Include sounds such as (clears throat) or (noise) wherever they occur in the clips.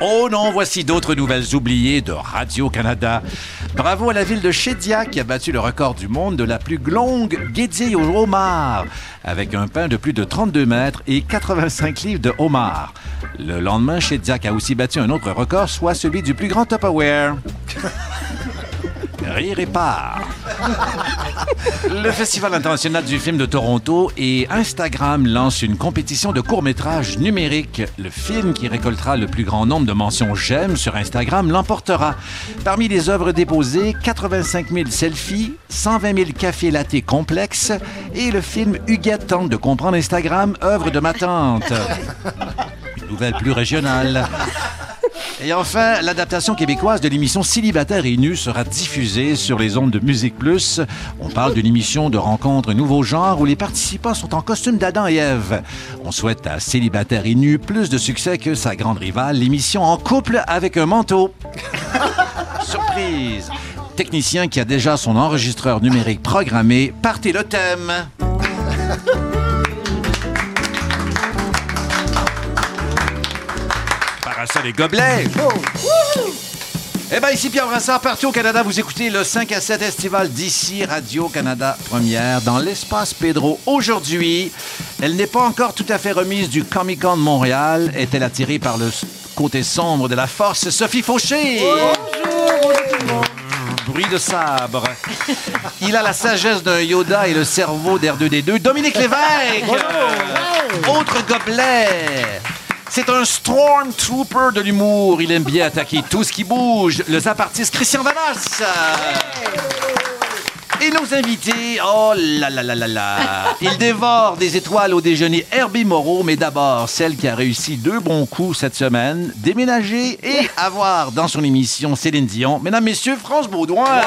Oh non, voici d'autres nouvelles oubliées de Radio-Canada. Bravo à la ville de Chedia qui a battu le record du monde de la plus longue guédille au homard, avec un pain de plus de 32 mètres et 85 livres de homard. Le lendemain, Chedia a aussi battu un autre record, soit celui du plus grand Tupperware. (laughs) Rire et part. (laughs) Le Festival international du film de Toronto et Instagram lancent une compétition de court-métrage numérique. Le film qui récoltera le plus grand nombre de mentions j'aime sur Instagram l'emportera. Parmi les œuvres déposées, 85 000 selfies, 120 000 cafés latés complexes et le film Huguette tente de comprendre Instagram, œuvre de ma tante. Une nouvelle plus régionale. Et enfin, l'adaptation québécoise de l'émission Célibataire et sera diffusée sur les ondes de Musique Plus. On parle d'une émission de rencontre nouveau genre où les participants sont en costume d'Adam et Ève. On souhaite à Célibataire et plus de succès que sa grande rivale, l'émission En couple avec un manteau. (laughs) Surprise! Technicien qui a déjà son enregistreur numérique programmé, partez le thème! Parasol et gobelets! Eh bien, ici Pierre Brassard, partout au Canada, vous écoutez le 5 à 7 estival d'ici Radio-Canada Première dans l'espace Pedro. Aujourd'hui, elle n'est pas encore tout à fait remise du Comic-Con de Montréal. Est-elle attirée par le côté sombre de la force? Sophie Fauché! Bruit de sabre. Il a la sagesse d'un Yoda et le cerveau d'R2D2. Dominique Lévesque! Autre gobelet! C'est un Stormtrooper de l'humour. Il aime bien attaquer tout ce qui bouge. Le zapartiste Christian Vanas. Et nos invités, oh là là là là là. Il dévore des étoiles au déjeuner Herbie Moreau, mais d'abord celle qui a réussi deux bons coups cette semaine, déménager et avoir dans son émission Céline Dion. Mesdames, Messieurs, France Baudouin.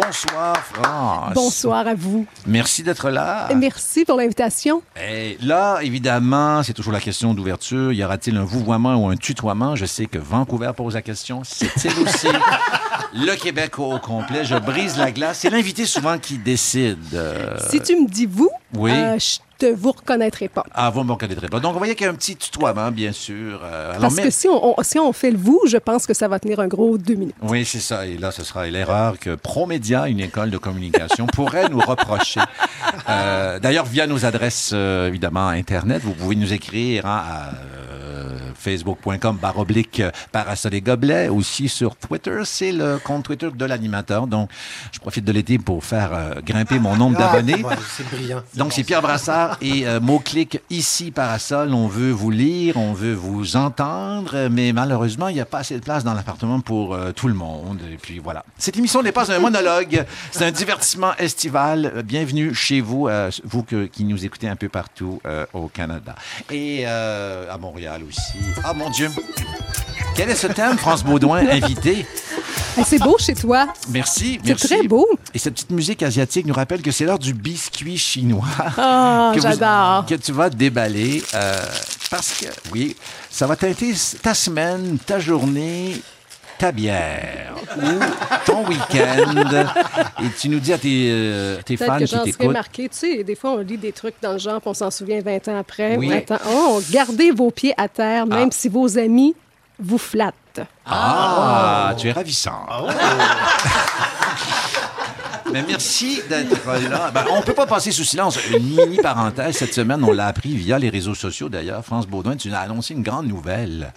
Bonsoir, France. Bonsoir à vous. Merci d'être là. Merci pour l'invitation. Et là, évidemment, c'est toujours la question d'ouverture. Y aura-t-il un vouvoiement ou un tutoiement? Je sais que Vancouver pose la question. C'est-il aussi (laughs) le Québec au complet? Je brise la glace. C'est l'invité souvent qui décide. Euh, Si tu me dis vous, Oui. euh, je te vous reconnaîtrai pas. Ah, vous ne me reconnaîtrez pas. Donc, on voyait qu'il y a un petit tutoiement, bien sûr. Euh, alors, Parce mais- que si on, on- si on fait le vous, je pense que ça va tenir un gros deux minutes. Oui, c'est ça. Et là, ce sera l'erreur que Promédia, une école de communication, pourrait nous reprocher. Euh, D'ailleurs, via nos adresses, euh, évidemment, Internet, vous pouvez nous écrire hein, à facebook.com baroblique parasol et gobelet. Aussi sur Twitter, c'est le compte Twitter de l'animateur. Donc, je profite de l'été pour faire euh, grimper mon nombre d'abonnés. Ouais, c'est brillant. Donc, c'est Pierre Brassard et euh, mot-clic ici, parasol. On veut vous lire, on veut vous entendre, mais malheureusement, il n'y a pas assez de place dans l'appartement pour euh, tout le monde. Et puis voilà. Cette émission n'est pas un monologue, c'est un divertissement estival. Euh, Bienvenue chez vous, euh, vous que- qui nous écoutez un peu partout euh, au Canada. Et euh, à Montréal aussi. Ah mon Dieu! Quel est ce thème, France Baudouin, (laughs) invité? Eh, C'est beau chez toi. Merci, C'est merci. très beau. Et cette petite musique asiatique nous rappelle que c'est l'heure du biscuit chinois. Ah, (laughs) que vous- j'adore. que tu vas déballer euh, parce que, oui, ça va teinter ta semaine, ta journée, ta bière ou ton week-end? Et tu nous dis à tes, euh, tes fans que qui t'écoutent. marqué. Tu sais, des fois, on lit des trucs dans le genre, puis on s'en souvient 20 ans après. Oui. Attends, oh, gardez vos pieds à terre, même si vos amis vous flattent. Ah, tu es ravissant. (laughs) Mais merci d'être là. Ben, on ne peut pas passer sous silence une mini parenthèse. Cette semaine, on l'a appris via les réseaux sociaux d'ailleurs. France Baudouin, tu as annoncé une grande nouvelle.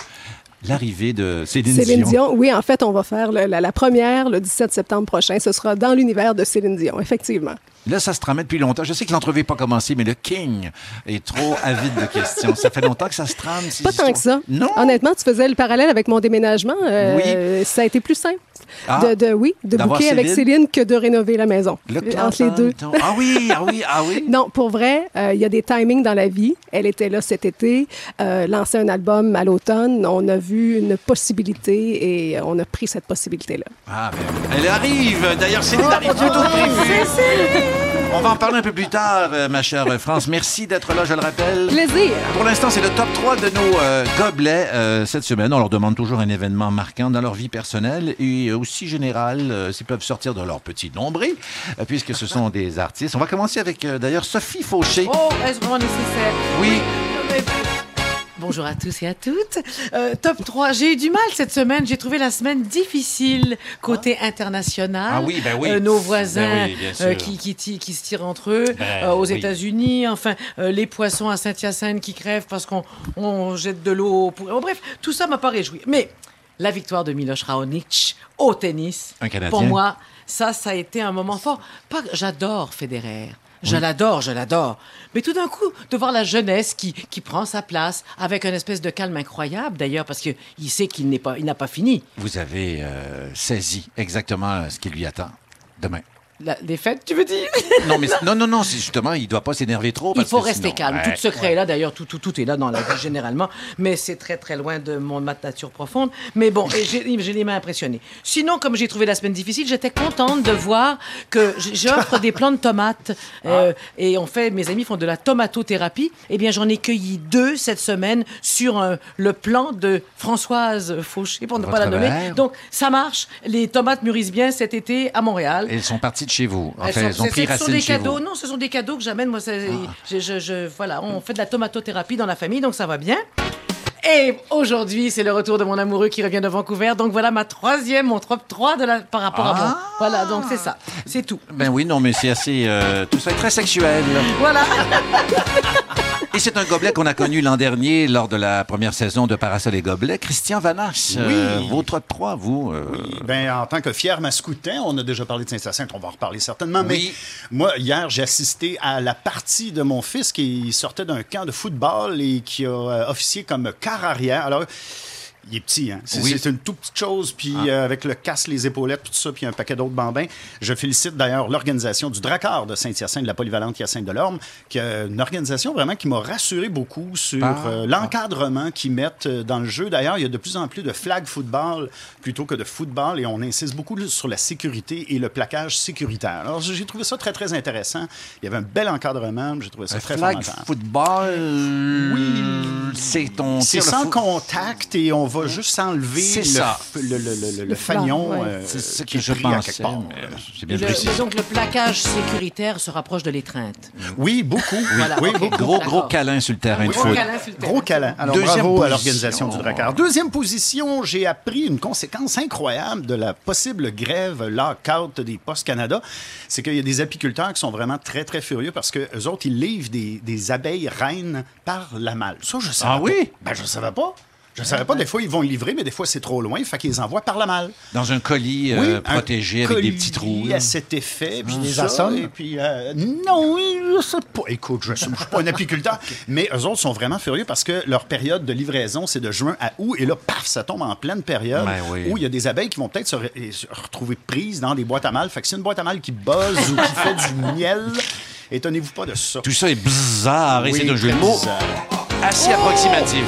L'arrivée de Céline, Céline Dion. Dion, oui, en fait, on va faire le- la, la première le 17 septembre prochain. Ce sera dans l'univers de Céline Dion, effectivement. Là, ça se tramait depuis longtemps. Je sais que l'entrevue n'est pas commencée, mais le King est trop avide de questions. Ça fait longtemps que ça se trame. ces Pas tant que ça. Non. Honnêtement, tu faisais le parallèle avec mon déménagement. euh, Ça a été plus simple. Ah. de, de- oui, de booker avec Céline. Que de rénover la maison. Le Entre les deux. Ah oui, ah oui, ah oui. (laughs) Non, pour vrai, euh, il y a des timings dans la vie. Elle était là cet été, euh, lancé un album à l'automne. On a vu une possibilité et on a pris cette possibilité-là. Ah, ben, elle arrive. D'ailleurs, Céline arrive tôt que prévu. On va en parler un peu plus tard, euh, ma chère France. Merci d'être là, je le rappelle. Plaisir! Pour l'instant, c'est le top 3 de nos euh, gobelets euh, cette semaine. On leur demande toujours un événement marquant dans leur vie personnelle et aussi générale, s'ils peuvent sortir de leur petit nombril, puisque ce sont des artistes. On va commencer avec, d'ailleurs, Sophie Fauché. Oh, est-ce vraiment nécessaire? Oui. Bonjour à tous et à toutes. Euh, top 3. J'ai eu du mal cette semaine. J'ai trouvé la semaine difficile côté international. Ah oui, ben oui. Euh, nos voisins Ben oui, bien sûr. euh, qui, qui, qui se tirent entre eux. Ben euh, aux oui. États-Unis, enfin, les poissons à Saint-Hyacinthe qui crèvent parce qu'on on jette de l'eau. Pour... oh, bref, tout ça m'a pas réjoui. Mais la victoire de Miloš Raonic au tennis, Un pour moi, ça, ça a été un moment fort. J'adore Federer. Je l'adore, je l'adore. Mais tout d'un coup, de voir la jeunesse qui, qui prend sa place avec un espèce de calme incroyable, d'ailleurs, parce qu'il sait qu'il n'est pas, il n'a pas fini. Vous avez euh, saisi exactement ce qui lui attend demain. La défaite, tu veux dire? (laughs) Non, mais non, non, non, c'est justement, il doit pas s'énerver trop. Il faut que rester sinon- calme. Ouais. Tout secret est là, d'ailleurs, tout, tout, tout est là dans la vie généralement, mais c'est très très loin de mon ma nature profonde. Mais bon, j'ai les mains impressionnées. Sinon, comme j'ai trouvé la semaine difficile, j'étais contente de voir que j'offre des plants de tomates euh, et on fait, mes amis font de la tomatothérapie. Eh bien, j'en ai cueilli deux cette semaine sur euh, le plan de Françoise Fauché, pour ne pas la nommer. mère. Donc, ça marche. Les tomates mûrissent bien cet été à Montréal. Et Elles sont parties de chez vous. Elles Enfin, sont- elles ont pris ce sont des chez cadeaux. vous. Non, ce sont des cadeaux que j'amène. Moi, Ah. je, je- je- voilà, on fait de la tomatothérapie dans la famille, donc ça va bien. Et aujourd'hui, c'est le retour de mon amoureux qui revient de Vancouver. Donc voilà ma troisième, mon top 3 de la, par rapport à Ah. moi. Voilà, donc c'est ça. C'est tout. Ben oui, non, mais c'est assez. euh, tout ça est très sexuel. Voilà. (laughs) Et c'est un gobelet qu'on a connu l'an dernier lors de la première saison de Parasol et Gobelet. Christian Vanache, euh, Oui. votre 3, vous. euh, Ben, en tant que fier mascoutin, on a déjà parlé de Saint-Hyacinthe, on va en reparler certainement. Oui. Mais moi, hier, j'ai assisté à la partie de mon fils qui sortait d'un camp de football et qui a euh, officié comme quart arrière. Alors, il est petit, hein? C'est Oui. c'est une toute petite chose, puis euh, avec le casque, les épaulettes, tout ça, puis un paquet d'autres bambins. Je félicite d'ailleurs l'organisation du Drakkar de Saint-Hyacinthe, de la polyvalente Hyacinthe de l'Orme, qui est une organisation vraiment qui m'a rassuré beaucoup sur Ah. euh, l'encadrement qu'ils mettent euh, dans le jeu. D'ailleurs, il y a de plus en plus de flag football plutôt que de football et on insiste beaucoup sur la sécurité et le plaquage sécuritaire. Alors, j'ai trouvé ça très, très intéressant. Il y avait un bel encadrement, j'ai trouvé ça un très flag football. Oui. C'est ton. C'est sans contact et on va juste enlever le, le, le, le- le Le fanion flanc, ouais. euh, C'est ce qui que est je pensais. bien le- donc le plaquage sécuritaire se rapproche de l'étreinte. Oui, beaucoup. Oui, Voilà, oui, ok. beaucoup. Gros, gros câlin sur le terrain de Gros foot. câlin sur le terrain. Gros câlin. Alors, Deuxième bravo à l'organisation du Drakkar. Deuxième position, j'ai appris une conséquence incroyable de la possible grève lock-out des Postes Canada. C'est qu'il y a des apiculteurs qui sont vraiment très, très furieux parce que eux autres, ils livrent des, des abeilles reines par la malle. Ça, je savais Ah pas. oui? Ben, je savais pas. Je savais pas. Des fois, ils vont y livrer, mais des fois, c'est trop loin. Fait qu'ils les envoient par la malle. Dans un colis Oui, euh, un protégé avec des petits trous. à cet effet. Puis les ça, assommes? Et puis, euh, non, je sais pas. Écoute, je ne suis pas un apiculteur. (laughs) Mais eux autres sont vraiment furieux parce que leur période de livraison, c'est de juin à août. Et là, paf, ça tombe en pleine période Ben oui. où il y a des abeilles qui vont peut-être se, re- et se retrouver prises dans des boîtes à mal. Fait que c'est une boîte à mal qui buzz ou qui fait du (laughs) miel. Étonnez-vous pas de ça. Tout ça est bizarre et c'est un jeu de mots assez approximatif.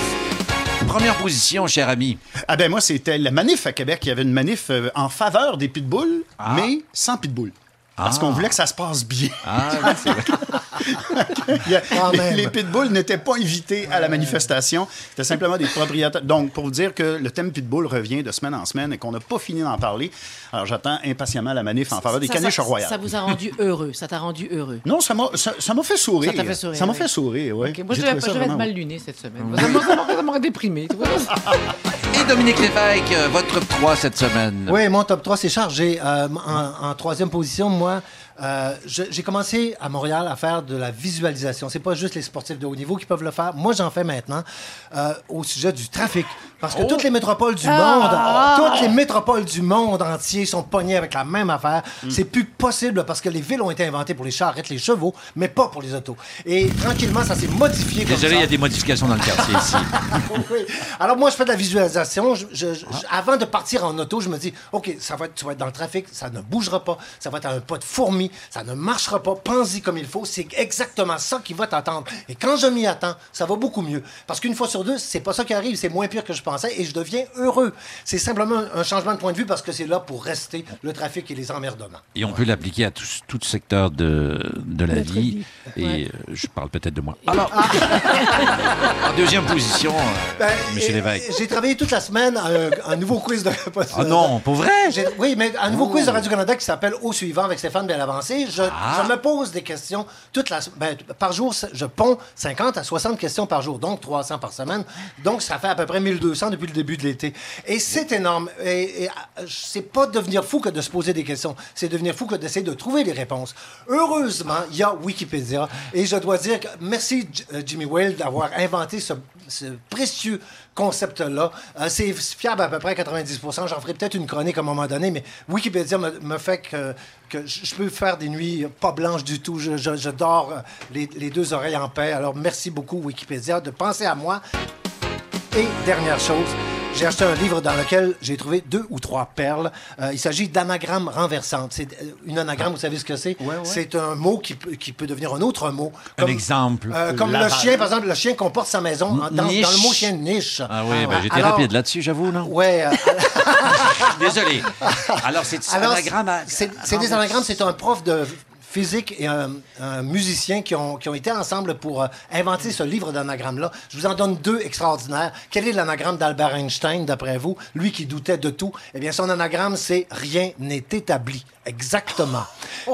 Première position, cher ami. Ah ben moi, c'était la manif à Québec. Il y avait une manif euh, en faveur des pitbulls, Ah. mais sans pitbull. Parce Ah. qu'on voulait que ça se passe bien. Ah, c'est vrai. (laughs) (laughs) Les, même. les pitbulls n'étaient pas invités à la manifestation. C'était simplement des propriétaires. Donc, pour vous dire que le thème pitbull revient de semaine en semaine et qu'on n'a pas fini d'en parler. Alors, j'attends impatiemment la manif en faveur des Ça- caniches ça, royales. Ça vous a rendu heureux. Ça t'a rendu heureux. Non, ça m'a ça, ça m'a fait sourire. Ça t'a fait sourire, Ça m'a oui. fait sourire, oui. Moi, je devais être mal luné cette semaine. Ça m'aurait- déprimé. (laughs) Et Dominique Lévesque, euh, votre 3 cette semaine. Oui, mon top 3, c'est chargé. Euh, en, en troisième position, moi, euh, j'ai commencé à Montréal à faire de la visualisation. C'est pas juste les sportifs de haut niveau qui peuvent le faire. Moi, j'en fais maintenant euh, au sujet du trafic. Parce que toutes les métropoles du monde, toutes les métropoles du monde entier sont pognées avec la même affaire. C'est plus possible parce que les villes ont été inventées pour les charrettes, les chevaux, mais pas pour les autos. Et tranquillement, ça s'est modifié Désolé, il y a des modifications dans le quartier ici. (laughs) Oui. Alors moi, je fais de la visualisation. Je- je- je- avant de partir en auto, je me dis, OK, ça va être, tu vas être dans le trafic, ça ne bougera pas, ça va être à un pas de fourmi, ça ne marchera pas, pense-y comme il faut. C'est exactement ça qui va t'attendre. Et quand je m'y attends, ça va beaucoup mieux. Parce qu'une fois sur deux, c'est pas ça qui arrive, c'est moins pire que je pensais et je deviens heureux. C'est simplement un changement de point de vue parce que c'est là pour rester le trafic et les emmerdements. Et on peut l'appliquer à tout, tout secteur de, de la Notre vie. vie. Et Ouais. euh, je parle peut-être de moi. Alors, (laughs) en deuxième position, euh, Ben, Monsieur Lévesque. J'ai travaillé toute la semaine à un, un nouveau quiz de (laughs) Ah non, pour vrai? Oui, mais un nouveau quiz de Radio-Canada qui s'appelle Au suivant avec Stéphane Bellavance. avancé. Je, Ah. je me pose des questions toute la, ben, par jour. Je ponds 50 à 60 questions par jour, donc 300 par semaine. Donc, ça fait à peu près 1200 depuis le début de l'été. Et c'est énorme. Et, et euh, c'est pas devenir fou que de se poser des questions. C'est devenir fou que d'essayer de trouver les réponses. Heureusement, il y a Wikipédia. Et je dois dire que merci, euh, Jimmy Whale, d'avoir inventé ce, précieux concept-là. Euh, c'est fiable à peu près à 90 J'en ferai peut-être une chronique à un moment donné, mais Wikipédia me, fait que, je peux faire des nuits pas blanches du tout. Je, dors euh, les deux oreilles en paix. Alors, merci beaucoup, Wikipédia, de penser à moi. Et dernière chose, j'ai acheté un livre dans lequel j'ai trouvé deux ou trois perles. Euh, il s'agit d'anagrammes renversantes. C'est euh, une anagramme, vous savez ce que c'est? C'est un mot qui peut, qui peut devenir un autre mot. Un exemple. euh, comme le chien, par exemple, le chien comporte sa maison dans, dans Niche. le mot chien niche. Ah oui, ben, j'étais Alors- rapide là-dessus, j'avoue, non? Ouais. euh, (laughs) Désolé. Alors, c'est un alors, anagramme à- c'est c'est des anagrammes. C'est un prof de physique et un, musicien qui ont, qui ont été ensemble pour euh, inventer ce livre d'anagrammes-là. Je vous en donne deux extraordinaires. Quel est l'anagramme d'Albert Einstein, d'après vous? Lui qui doutait de tout. Eh bien, son anagramme, c'est « rien n'est établi ». Exactement.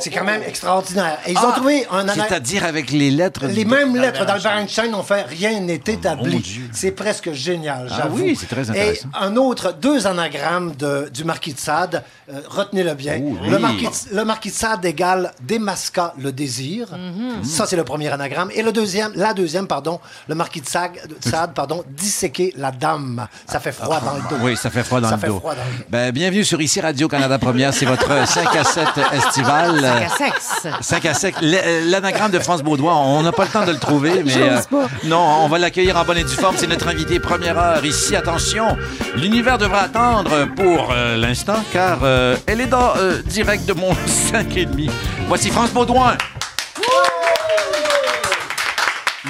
C'est quand même extraordinaire. Et ils ont Ah, trouvé un anagramme... C'est-à-dire avec les lettres. Les mêmes lettres d'Albert Einstein ont fait rien n'est établi. Dieu. C'est presque génial, Ah j'avoue. oui, c'est très intéressant. Et un autre, deux anagrammes de- du marquis de Sade. Euh, Retenez-le bien. Oh, oui. le, marquis de, le marquis de Sade égale démasca le désir. Mhm. Ça, c'est le premier anagramme. Et le deuxième, la deuxième, pardon, le marquis de Sade, de Sade, pardon, disséquer la dame. Ça fait froid dans le dos. Oui, ça fait froid dans Ça le fait dos. froid dans le dos. Ben, bienvenue sur ici Radio-Canada Première. C'est votre 5 (laughs) à 7 estival. Sac à sexe. 5 à 7. L- L'anagramme de France Baudouin, on n'a pas le temps de le trouver, (laughs) mais. euh, non, on va l'accueillir en bonne et due forme. C'est notre invité première heure. Ici, attention, l'univers devra attendre pour euh, l'instant, car euh, elle est dans euh, direct de mon (laughs) 5 et demi. Voici France Baudouin.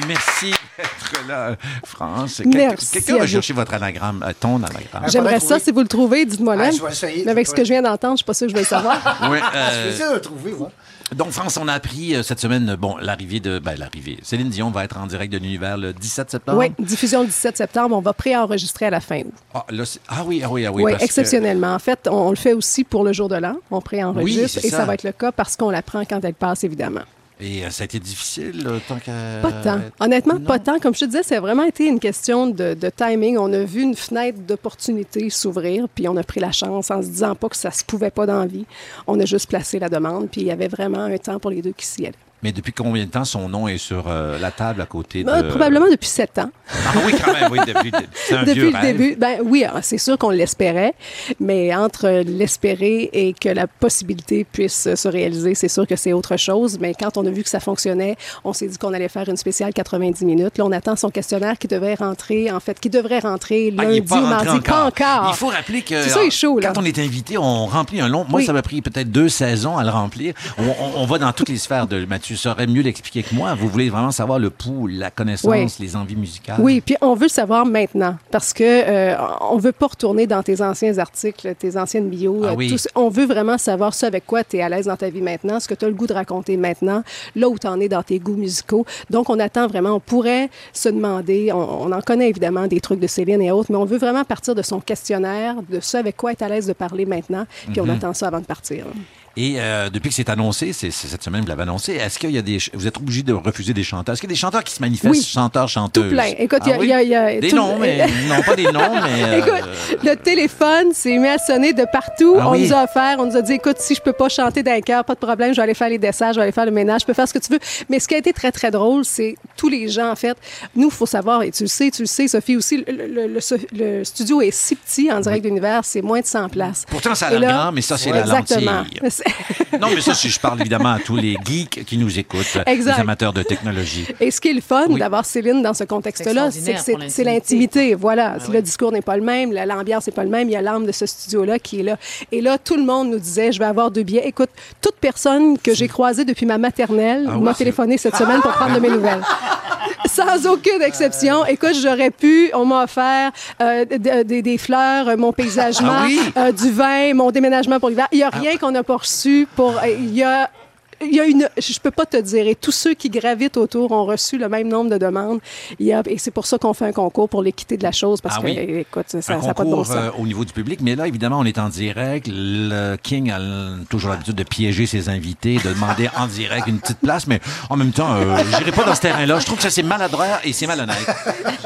Merci d'être là, France. Merci Quelqu'un va vous. chercher votre anagramme, euh, ton anagramme. J'aimerais pas ça, trouvé. si vous le trouvez, dites-moi là. Ah, je vais essayer. Mais avec ce que je viens d'entendre, je suis pas sûre que je vais le savoir. (laughs) Oui, Je euh, vais de le trouver, moi. donc, France, on a appris euh, cette semaine, bon, l'arrivée de. Ben, l'arrivée. Céline Dion va être en direct de l'univers le 17 septembre. oui, diffusion le 17 septembre. On va préenregistrer à la fin août. Ah, là, c'est- ah oui, ah oui, ah oui. Oui, parce que- exceptionnellement. En fait, on, on le fait aussi pour le jour de l'an. On préenregistre Oui, et ça. ça. va être le cas parce qu'on l'apprend quand elle passe, évidemment. Et euh, ça a été difficile, euh, tant que. Pas tant. Honnêtement, non. pas tant. Comme je te disais, c'est vraiment été une question de, de timing. On a vu une fenêtre d'opportunité s'ouvrir, puis on a pris la chance en se disant pas que ça se pouvait pas dans la vie. On a juste placé la demande, puis il y avait vraiment un temps pour les deux qui s'y allaient. Mais depuis combien de temps son nom est sur euh, la table à côté de. Euh, Probablement depuis sept ans. Ah oui, quand même, oui, depuis. C'est un (laughs) Depuis vieux le rêve. début. Ben oui, ah, c'est sûr qu'on l'espérait, mais entre l'espérer et que la possibilité puisse se réaliser, c'est sûr que c'est autre chose. Mais quand on a vu que ça fonctionnait, on s'est dit qu'on allait faire une spéciale 90 minutes. Là, on attend son questionnaire qui devait rentrer, en fait, qui devrait rentrer Ah, lundi ou mardi. Pas encore. Il faut rappeler que. Ça, il est chaud, là. Quand on est invité, on remplit un long. Moi, Oui. ça m'a pris peut-être deux saisons à le remplir. On, on- on va dans toutes les sphères de. Mathieu saurait mieux l'expliquer que moi. Vous voulez vraiment savoir le pouls, la connaissance, Oui. les envies musicales? Oui, puis on veut savoir maintenant parce que euh, on veut pas retourner dans tes anciens articles, tes anciennes bios. Ah euh, oui. tout ça. on veut vraiment savoir ce avec quoi tu es à l'aise dans ta vie maintenant, ce que tu as le goût de raconter maintenant, là où tu en es dans tes goûts musicaux. Donc, on attend vraiment, on pourrait se demander, on, on en connaît évidemment des trucs de Céline et autres, mais on veut vraiment partir de son questionnaire, de ce avec quoi est à l'aise de parler maintenant, puis Mhm. on attend ça avant de partir. Et euh, depuis que c'est annoncé, c'est cette semaine vous l'avez annoncé, est-ce qu'il y a des vous êtes obligé de refuser des chanteurs? Est-ce qu'il y a des chanteurs qui se manifestent, Oui. chanteurs, chanteuses? Tout plein. Écoute, il y a- Ah oui? il y y a des tout- noms, mais (laughs) non pas des noms, mais euh, Écoute, le téléphone s'est mis à sonner de partout. Ah on oui? nous a offert, on nous a dit, écoute, si je peux pas chanter d'un cœur, pas de problème, je vais aller faire les desserts, je vais aller faire le ménage, je peux faire ce que tu veux. Mais ce qui a été très, très drôle, c'est tous les gens, en fait, nous, il faut savoir, et tu le sais, tu le sais, Sophie aussi, le, le- le- le studio est si petit en direct d'univers, c'est moins de 100 places. Pourtant, ça a l'air grand, mais ça, c'est la Exactement. lentille. (laughs) Non, mais ça, si je parle évidemment à tous les geeks qui nous écoutent, Exact. les amateurs de technologie. Et ce qui est le fun Oui. d'avoir Céline dans ce contexte-là, C'est que l'intimité. Voilà. Le discours n'est pas le même, la- l'ambiance n'est pas le même. Il y a l'âme de ce studio-là qui est là. Et là, tout le monde nous disait, je vais avoir deux billets. Écoute, toute personne que j'ai croisée depuis ma maternelle Ah m'a téléphoné cette (laughs) semaine pour prendre de mes nouvelles. Sans aucune exception. Écoute, j'aurais pu, on m'a offert euh, de- de- des fleurs, euh, mon paysagement, Ah oui? euh, du vin, mon déménagement pour l'hiver. Il n'y a rien qu'on n'a pas reçu pour. euh, Il il y a une, je peux pas te dire, et tous ceux qui gravitent autour ont reçu le même nombre de demandes. Il y a, et c'est pour ça qu'on fait un concours pour l'équité de la chose, parce Ah que, oui? écoute, ça un n'a pas de bon concours sens. euh, au niveau du public, mais là, évidemment, on est en direct. Le King a toujours l'habitude de piéger ses invités, de demander en direct une petite place, mais en même temps, euh, j'irai pas dans ce terrain-là. Je trouve que ça, c'est maladroit et c'est malhonnête.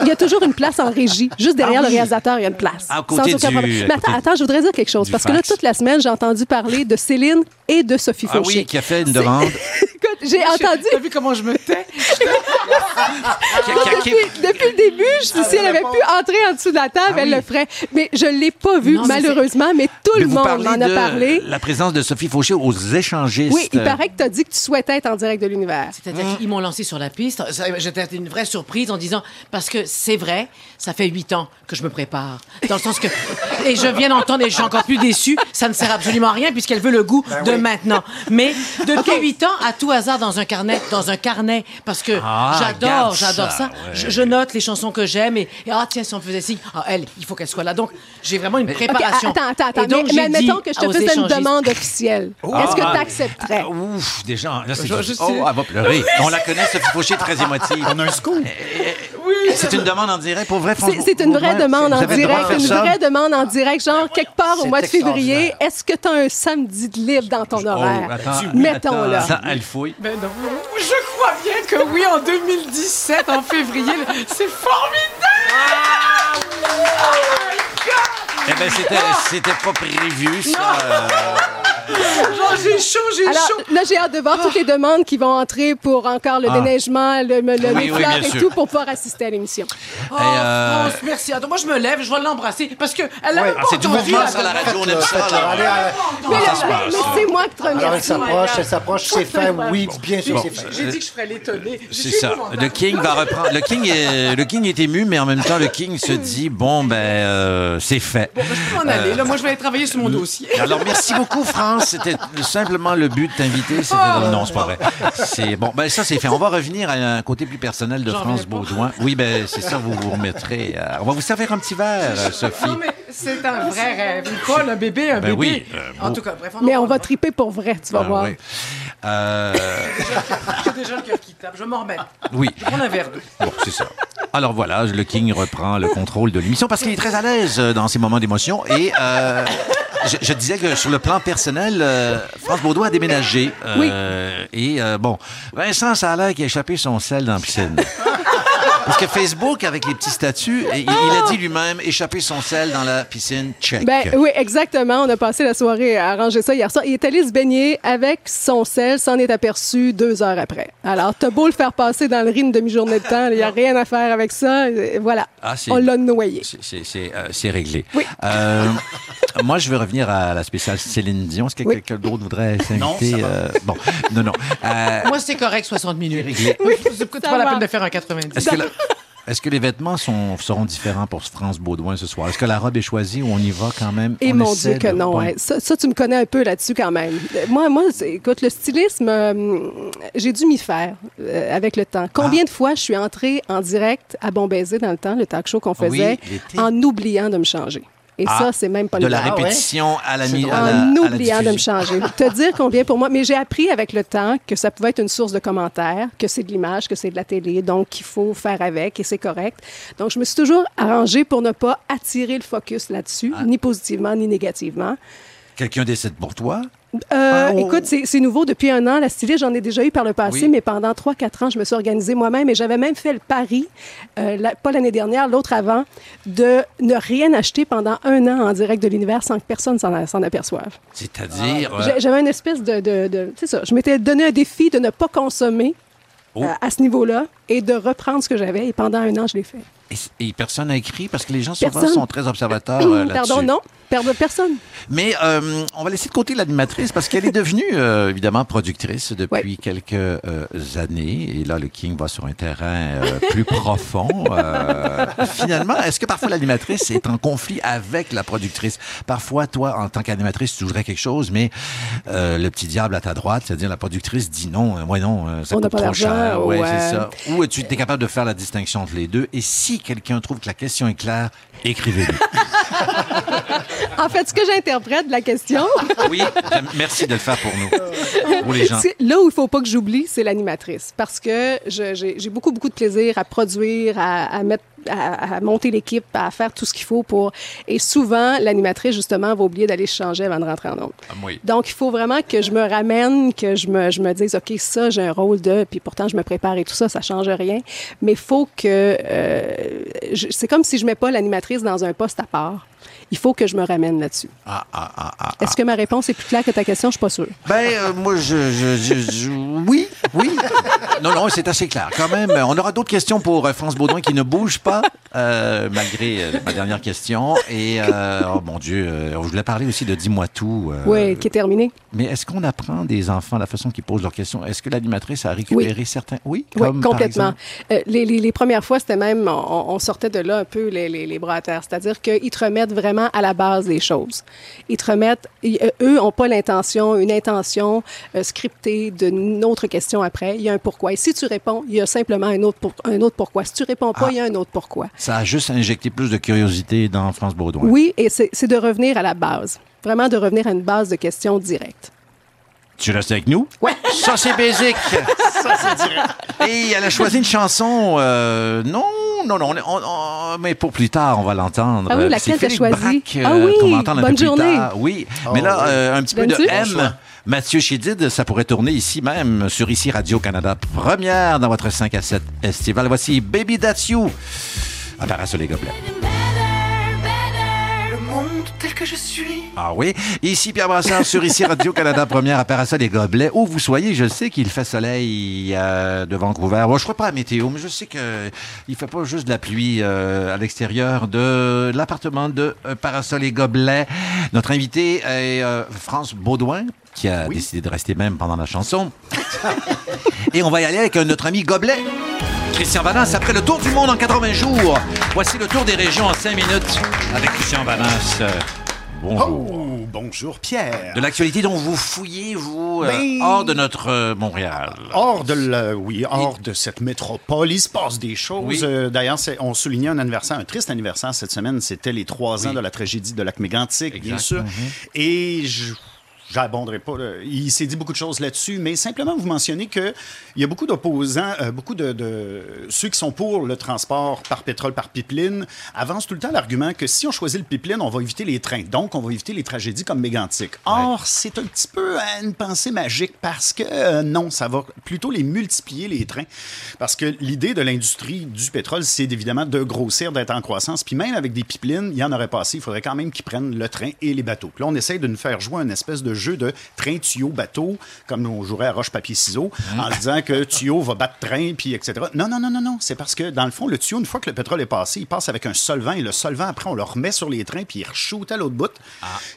Il y a toujours une place en régie. Juste derrière Ah le oui. réalisateur, il y a une place. À côté aucun du- Mais attends, attends, je voudrais dire quelque chose. Parce que là, fax. toute la semaine, j'ai entendu parler de Céline et de Sophie Ah Fauché. oui, qui a fait une demande. (laughs) Écoute, j'ai entendu. T'as vu comment je me tais? (laughs) Depuis, depuis le début, je suis dit, si elle avait pu entrer en dessous de la table, Ah elle oui. le ferait. Mais je ne l'ai pas vu, Non, malheureusement, mais tout Mais le monde en a parlé. La présence de Sophie Fauché aux échangistes. Oui, il paraît que tu as dit que tu souhaitais être en direct de l'univers. C'est-à-dire qu'ils m'ont lancé sur la piste. J'étais une vraie surprise en disant parce que c'est vrai, ça fait huit ans que je me prépare. Dans le sens que (laughs) et je viens d'entendre et je suis encore plus déçue. Ça ne sert absolument à rien puisqu'elle veut le goût de maintenant. Mais depuis huit ans, à tout hasard dans un carnet, dans un carnet, parce que Ah, j'adore, j'adore ça, ça. ouais. Je, je note les chansons que j'aime et, et, ah tiens si on faisait ci, ah elle, il faut qu'elle soit là. Donc j'ai vraiment une préparation. attends, attends, attends. Donc, mais, mais admettons que je te faisais une demande officielle. (laughs) Est-ce que tu accepterais? Ah, ouf, déjà. Là, c'est Je- je oh, sais. elle va pleurer. (laughs) On la connaît, Sophie Fauché, très émotive. On a un scoop. C'est une demande en direct, pour vrai, C'est une vraie demande en direct, une vraie demande en direct, genre quelque part au mois de février. Est-ce que tu as un samedi de libre dans ton Oh, horaire? Mettons là. Ça, elle fouille. Ben non. Je crois bien que oui, en 2017, en février, c'est formidable! Eh bien, c'était, c'était pas prévu, ça. (laughs) Genre, j'ai chaud, j'ai Alors chaud. là, j'ai hâte de voir toutes les demandes qui vont entrer pour encore le Ah. déneigement, le, le, Oui, oui, bien et sûr. tout pour pouvoir assister à l'émission. Oh, euh, France, merci. Attends, moi, je me lève, je vais l'embrasser parce que elle a Ouais. même Ah, pas c'est du entendu mouvement la sur la demande. radio, on aime ça. Faites-le. là. Allez, allez. Mais, c'est moi qui te Alors, elle remercie. s'approche, elle s'approche, c'est fait. Oui, bien sûr, Bon. c'est fait. J'ai dit que je ferais l'étonner. C'est ça. Le King va reprendre. Le King, est, le King est ému, mais en même temps, le King se dit bon, ben, euh, c'est fait. Je peux m'en aller. Là, moi, je vais aller travailler sur mon dossier. Alors, merci beaucoup, France. C'était simplement le but de t'inviter. C'était- Non, c'est pas vrai. C'est bon. Ben, ça, c'est fait. On va revenir à un côté plus personnel de J'en France. Baudouin. Oui, ben, c'est ça. Vous vous remettrez. euh, on va vous servir un petit verre, Sophie. Non, mais c'est un vrai rêve. Une folle, un bébé, un Ben bébé. oui, euh, en tout cas, bref. Mais on va triper pour vrai, tu vas Ah, voir. oui. Euh, (laughs) J'ai déjà le cœur qui tape. Je vais m'en remettre. oui. Je prendre un verre d'eau. Bon, c'est ça. Alors voilà, le King reprend le contrôle de l'émission parce qu'il est très à l'aise euh, dans ces moments d'émotion. Et euh, je, je disais que sur le plan personnel, euh, France Baudouin a déménagé. Euh, Et euh, bon, Vincent, ça a l'air qu'il a échappé son sel dans la piscine. Parce que Facebook, avec les petits statuts, il, il a dit lui-même échapper son sel dans la piscine, check. Ben oui, exactement. On a passé la soirée à arranger ça hier soir. Il est allé se baigner avec son sel, s'en est aperçu deux heures après. Alors, t'as beau le faire passer dans le riz une demi-journée de temps, il n'y a rien à faire avec ça. Voilà. Ah, c'est- On l'a noyé. C'est- C'est c'est, euh, c'est réglé. Oui. Euh, moi, je vais revenir à la spéciale Céline Dion. Est-ce que Oui. quelqu'un d'autre voudrait Non, s'inviter? va. euh, bon, non, non. Euh, Moi, c'est correct, 60 minutes. réglé. C'est peut-être ça pas la peine de faire un 90. Est-ce que, la- est-ce que les vêtements sont, seront différents pour France Baudouin ce soir? Est-ce que la robe est choisie ou on y va quand même? Et On mon Dieu que non. hein. Ça, ça, tu me connais un peu là-dessus quand même. Moi, moi écoute, le stylisme, euh, j'ai dû m'y faire euh, avec le temps. Combien de fois je suis entrée en direct à Bon Baiser dans le temps, le talk show qu'on Ah oui, faisait, en oubliant de me changer? Et Ah, ça, c'est même pas De le la répétition à la mi- à la- en à la oubliant de me changer. Te dire combien pour moi. Mais j'ai appris avec le temps que ça pouvait être une source de commentaires, que c'est de l'image, que c'est de la télé, donc qu'il faut faire avec et c'est correct. Donc, je me suis toujours arrangée pour ne pas attirer le focus là-dessus, Ah. ni positivement ni négativement. Quelqu'un décide pour toi? Euh, Ah, oh. Écoute, c'est nouveau depuis un an. La styliste, j'en ai déjà eu par le passé, Oui. mais pendant 3-4 ans, je me suis organisée moi-même et j'avais même fait le pari, euh, la- pas l'année dernière, l'autre avant, de ne rien acheter pendant un an en direct de l'univers sans que personne s'en aperçoive. C'est-à-dire? J'avais une espèce de... de, de- c'est ça, je m'étais donné un défi de ne pas consommer Oh. euh, à ce niveau-là et de reprendre ce que j'avais. Et pendant un an, je l'ai fait. Et, et personne n'a écrit parce que les gens souvent Personne. sont très observateurs (clears throat) euh, là-dessus. Pardon, non? Perdre personne. Mais euh, on va laisser de côté l'animatrice parce qu'elle est devenue euh, évidemment productrice depuis quelques années. Et là, le King va sur un terrain plus profond. (laughs) Finalement, est-ce que parfois l'animatrice est en conflit avec la productrice? Parfois, toi, en tant qu'animatrice, tu voudrais quelque chose, mais le petit diable à ta droite, c'est-à-dire la productrice dit non, ouais, non, ça On coûte pas trop cher. ouais. c'est ça. Ou tu es capable de faire la distinction entre les deux? Et si quelqu'un trouve que la question est claire, écrivez-lui. (laughs) En fait, ce que j'interprète de la question, (laughs) Oui, merci de le faire pour nous. Pour les gens. c'est- là où il faut pas que j'oublie, c'est l'animatrice. Parce que j'ai j'ai beaucoup, beaucoup de plaisir à produire, à, à mettre à, à monter l'équipe, à faire tout ce qu'il faut pour... Et souvent, l'animatrice, justement, va oublier d'aller se changer avant de rentrer en ondes. Ah, oui. Donc, il faut vraiment que je me ramène, que je me, je me dise, OK, ça, j'ai un rôle de, puis pourtant, je me prépare et tout ça, ça change rien. Mais il faut que... euh, c'est comme si je mets pas l'animatrice dans un poste à part. Il faut que je me ramène là-dessus. Ah, ah, ah, ah. Est-ce que ma réponse est plus claire que ta question? Je suis pas sûre. Ben, euh, moi, je, je, je- je- Oui, oui. Non, non, c'est assez clair. Quand même, on aura d'autres questions pour euh, France Baudouin qui ne bouge pas, euh, malgré euh, ma dernière question. Et, euh, oh mon Dieu, euh, je voulais parler aussi de Dis-moi tout. euh, Oui, qui est terminé. Mais est-ce qu'on apprend des enfants la façon qu'ils posent leurs questions? Est-ce que l'animatrice a récupéré certains? Oui, comme, complètement. Euh, les, les- les premières fois, c'était même, on, on sortait de là un peu les, les, les bras à terre. C'est-à-dire qu'ils te remettent vraiment à la base des choses. Ils te remettent, ils- euh, eux n'ont pas l'intention, une intention euh, scriptée d'une autre question après. Il y a un pourquoi. Et si tu réponds, il y a simplement un autre, pour- un autre pourquoi. Si tu réponds pas, Ah. il y a un autre pourquoi. Ça a juste injecté plus de curiosité dans France Baudouin. Oui, et c'est de revenir à la base. Vraiment de revenir à une base de questions directes. Tu restes avec nous? Ouais. Ça, c'est basic. (laughs) Ça, c'est direct. Et elle a choisi une chanson. euh, non, non, non. on- on- on- mais pour plus tard, on va l'entendre. Ah oui, Euh, laquelle c'est t'as choisi? Braque, Ah euh, oui, qu'on va entendre un bonne peu plus journée. tard. Oui. Oh, mais là, oui. euh, un petit peu de? M. Mathieu Chédid, ça pourrait tourner ici même, sur Ici Radio-Canada. Première dans votre 5 à 7 estival. Voici Baby That's You. À Parasol les gobelets. Ah oui. Ici Pierre Brassard sur Ici Radio-Canada, première à Parasol et Gobelets. Où vous soyez, je sais qu'il fait soleil euh, de Vancouver. Bon, je ne crois pas à météo, mais je sais qu'il ne fait pas juste de la pluie euh, à l'extérieur de l'appartement de euh, Parasol et Gobelets. Notre invité est euh, France Baudouin, qui a Oui. décidé de rester même pendant la chanson. (laughs) et on va y aller avec notre ami Gobelet. Christian Vanas, après le tour du monde en 80 jours, voici le tour des régions en 5 minutes avec Christian Vanas. Bonjour. Oh, bonjour Pierre. De l'actualité dont vous fouillez, vous, euh, hors de notre euh, Montréal. Hors de la- oui, hors de cette métropole, il se passe des choses. Oui. Euh, D'ailleurs, on soulignait un anniversaire, un triste anniversaire cette semaine. C'était les trois ans de la tragédie de lac mégantic, bien Exact. Mhm. sûr. Et je J'abonderai pas. là. Il s'est dit beaucoup de choses là-dessus, mais simplement vous mentionnez qu'il y a beaucoup d'opposants, euh, beaucoup de, de- Ceux qui sont pour le transport par pétrole, par pipeline, avancent tout le temps l'argument que si on choisit le pipeline, on va éviter les trains. Donc, on va éviter les tragédies comme mégantic. Or, c'est un petit peu une pensée magique parce que euh, non, ça va plutôt les multiplier, les trains. Parce que l'idée de l'industrie du pétrole, c'est évidemment de grossir, d'être en croissance. Puis même avec des pipelines, il y en aurait pas assez. Il faudrait quand même qu'ils prennent le train et les bateaux. Puis là, on essaye de nous faire jouer une espèce de jeu de train, tuyau, bateau, comme on jouerait à roche, papier, ciseaux, en disant que tuyau va battre train, puis etc. Non, non, non, non, non. C'est parce que, dans le fond, le tuyau, une fois que le pétrole est passé, il passe avec un solvant et le solvant, après, on le remet sur les trains, puis il re-shoot à l'autre bout.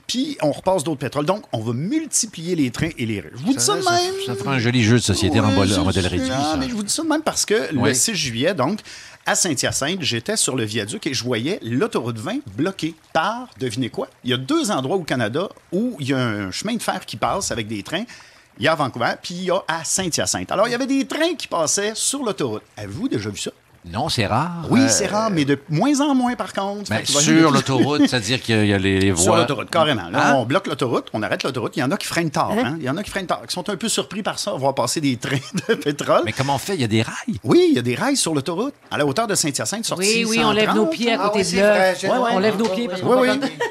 Puis on repasse d'autres pétroles. Donc, on va multiplier les trains et les... Je vous dis ça, ça, même. ça fera un joli jeu de société en, Ouais, en modèle réduit. Ah, ça. mais je vous dis ça de même parce que le Oui. 6 juillet, donc, à Saint-Hyacinthe, j'étais sur le viaduc et je voyais l'autoroute 20 bloquée par, devinez quoi? Il y a deux endroits au Canada où il y a un chemin de fer qui passe avec des trains. Il y a à Vancouver, puis il y a à Saint-Hyacinthe. Alors, il y avait des trains qui passaient sur l'autoroute. Avez-vous déjà vu ça? Non, c'est rare. Oui, Euh, c'est rare, mais de moins en moins, par contre. ben, sur l'autoroute, c'est-à-dire qu'il y a les, les (laughs) voies. Sur l'autoroute, carrément. Là, Hein? on bloque l'autoroute, on arrête l'autoroute. Il y en a qui freinent tard. hein? Il y en a qui freinent tard, qui sont un peu surpris par ça, voir passer des trains (laughs) de pétrole. Mais comment on fait? Il y a des rails? Oui, il y a des rails sur l'autoroute, à la hauteur de Saint-Hyacinthe, sortie Oui, oui, on lève nos 130. pieds à Ah côté oui, de Ouais, ouais, on lève nos pieds parce Oui,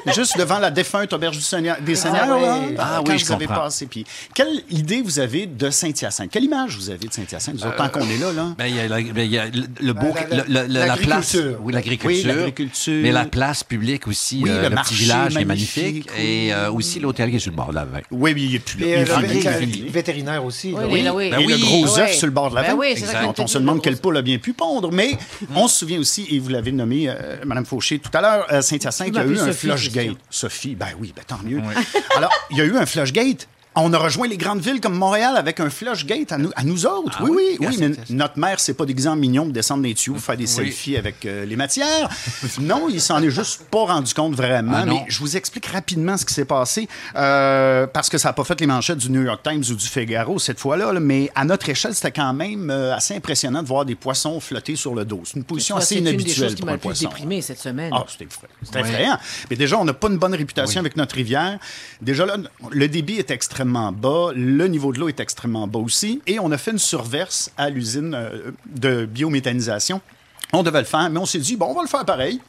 oui. Juste devant la défunte auberge du Seigneur, des Seigneurs, oui. là, Ah quand oui, je vous avez comprends. passé. Puis, quelle idée vous avez de Saint-Hyacinthe? Quelle image vous avez de Saint-Hyacinthe, tant qu'on est là, là? Ben, il y a, la- ben, il y a le, le beau, la- la, place. Oui, l'agriculture. Oui. Mais la place publique aussi, Oui, euh, le le, marché petit village est magnifique, oui. Et euh, aussi l'hôtel qui est sur le bord de la veine. Oui, oui, il est plus là. Et Il euh, le vétérinaire aussi. Oui, là. oui, là, oui. Ben le gros œuf sur le bord de la Ben veine. on se demande le quel poule a bien pu pondre, mais on se souvient aussi, et vous l'avez nommé, euh, Mme Fauché, tout à l'heure, à Saint-Hyacinthe, il y a eu un flushgate. Christian. Sophie, ben oui, ben tant mieux. Alors, il y a eu un flushgate. On a rejoint les grandes villes comme Montréal avec un flush gate à nous, à nous autres. Ah oui, oui? oui, oui. Mais notre mère, c'est pas d'exemple mignon de descendre des tuyaux, faire des selfies avec euh, les matières. (laughs) non, il s'en est juste pas rendu compte vraiment. Ah mais je vous explique rapidement ce qui s'est passé euh, parce que ça n'a pas fait les manchettes du New York Times ou du Figaro cette fois-là. là, mais à notre échelle, c'était quand même euh, assez impressionnant de voir des poissons flotter sur le dos. C'est une position assez C'est une des inhabituelle choses qui pour m'a un poisson. déprimé cette semaine. Ah, c'était effrayant. C'était effrayant. Mais déjà, on n'a pas une bonne réputation avec notre rivière. Déjà là, le débit est extrêmement bas, le niveau de l'eau est extrêmement bas aussi, et on a fait une surverse à l'usine euh, de biométhanisation. On devait le faire, mais on s'est dit, bon, on va le faire pareil.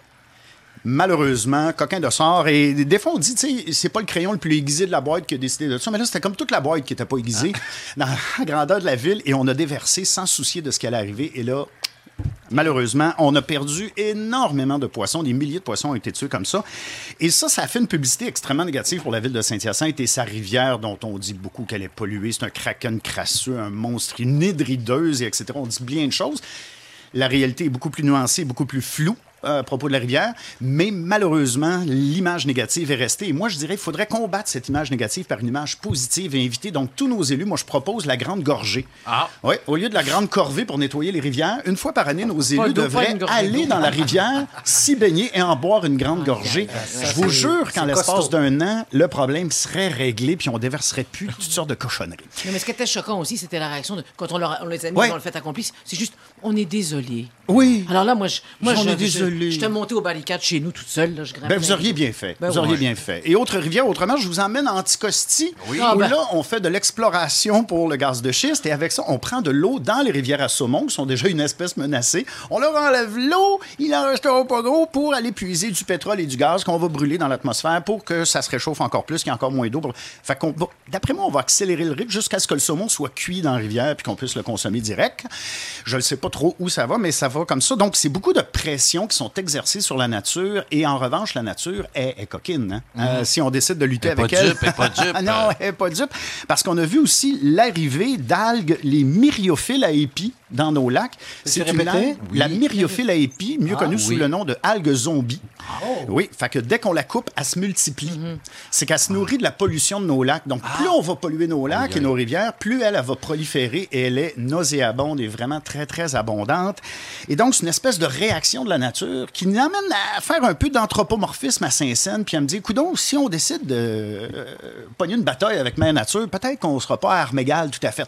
Malheureusement, coquin de sort. Et des fois, on dit, tu sais, c'est pas le crayon le plus aiguisé de la boîte qui a décidé de ça. Mais là, c'était comme toute la boîte qui était pas aiguisée dans la grandeur de la ville. Et on a déversé sans soucier de ce qui allait arriver. Et là, Malheureusement, on a perdu énormément de poissons. Des milliers de poissons ont été tués comme ça. Et ça, ça a fait une publicité extrêmement négative pour la ville de Saint-Hyacinthe et sa rivière, dont on dit beaucoup qu'elle est polluée. C'est un kraken crasseux, un monstre, une hydrideuse, et etc. On dit bien de choses. La réalité est beaucoup plus nuancée, beaucoup plus floue à propos de la rivière, mais malheureusement, l'image négative est restée. Et moi, je dirais qu'il faudrait combattre cette image négative par une image positive et inviter donc tous nos élus. Moi, je propose la grande gorgée. Ah. Oui, au lieu de la grande corvée pour nettoyer les rivières, une fois par année, nos élus devraient aller dans la rivière, (laughs) s'y baigner et en boire une grande gorgée. Je vous jure qu'en l'espace d'un an, le problème serait réglé puis on déverserait plus toutes sortes de cochonneries. Non, mais ce qui était choquant aussi, c'était la réaction de, quand on, leur- on les a mis Ouais. dans le fait accompli. C'est juste, on est désolé. Oui. Alors là, moi, je, moi, je, je- désolé. J'étais monté au barricade chez nous toute seule. Là, je grimpais Ben, vous auriez bien fait. Ben vous auriez bien fait. Et autre rivière, autrement, je vous emmène en Anticosti, où Ah, ben. là, on fait de l'exploration pour le gaz de schiste. Et avec ça, on prend de l'eau dans les rivières à saumon, qui sont déjà une espèce menacée. On leur enlève l'eau, il en restera pas gros, pour aller puiser du pétrole et du gaz qu'on va brûler dans l'atmosphère pour que ça se réchauffe encore plus, qu'il y ait encore moins d'eau. pour- Fait qu'on va- d'après moi, on va accélérer le rythme jusqu'à ce que le saumon soit cuit dans la rivière puis qu'on puisse le consommer direct. Je ne sais pas trop où ça va, mais ça va comme ça. Donc, c'est beaucoup de pressions qui sont exercées sur la nature. Et en revanche, la nature est, est coquine. hein. Euh, si on décide de lutter Elle avec pas elle. dupe, elle pas dupe. (laughs) Ah non, elle est pas dupe. Parce qu'on a vu aussi l'arrivée d'algues, les myriophiles à épis, dans nos lacs. C'est une algue- La myriophylle à épis, mieux connue sous oui. le nom de algue zombie. Oh. Oui, fait que dès qu'on la coupe, elle se multiplie. Mm-hmm. C'est qu'elle se nourrit de la pollution de nos lacs. Donc, Ah. plus on va polluer nos lacs et nos rivières, plus elle, elle va proliférer et elle est nauséabonde et vraiment très, très abondante. Et donc, c'est une espèce de réaction de la nature qui nous amène à faire un peu d'anthropomorphisme à Saint-Saëns, puis à me dire, coudon, si on décide de euh, pogner une bataille avec Mère Nature, peut-être qu'on ne sera pas à armes égales tout à fait.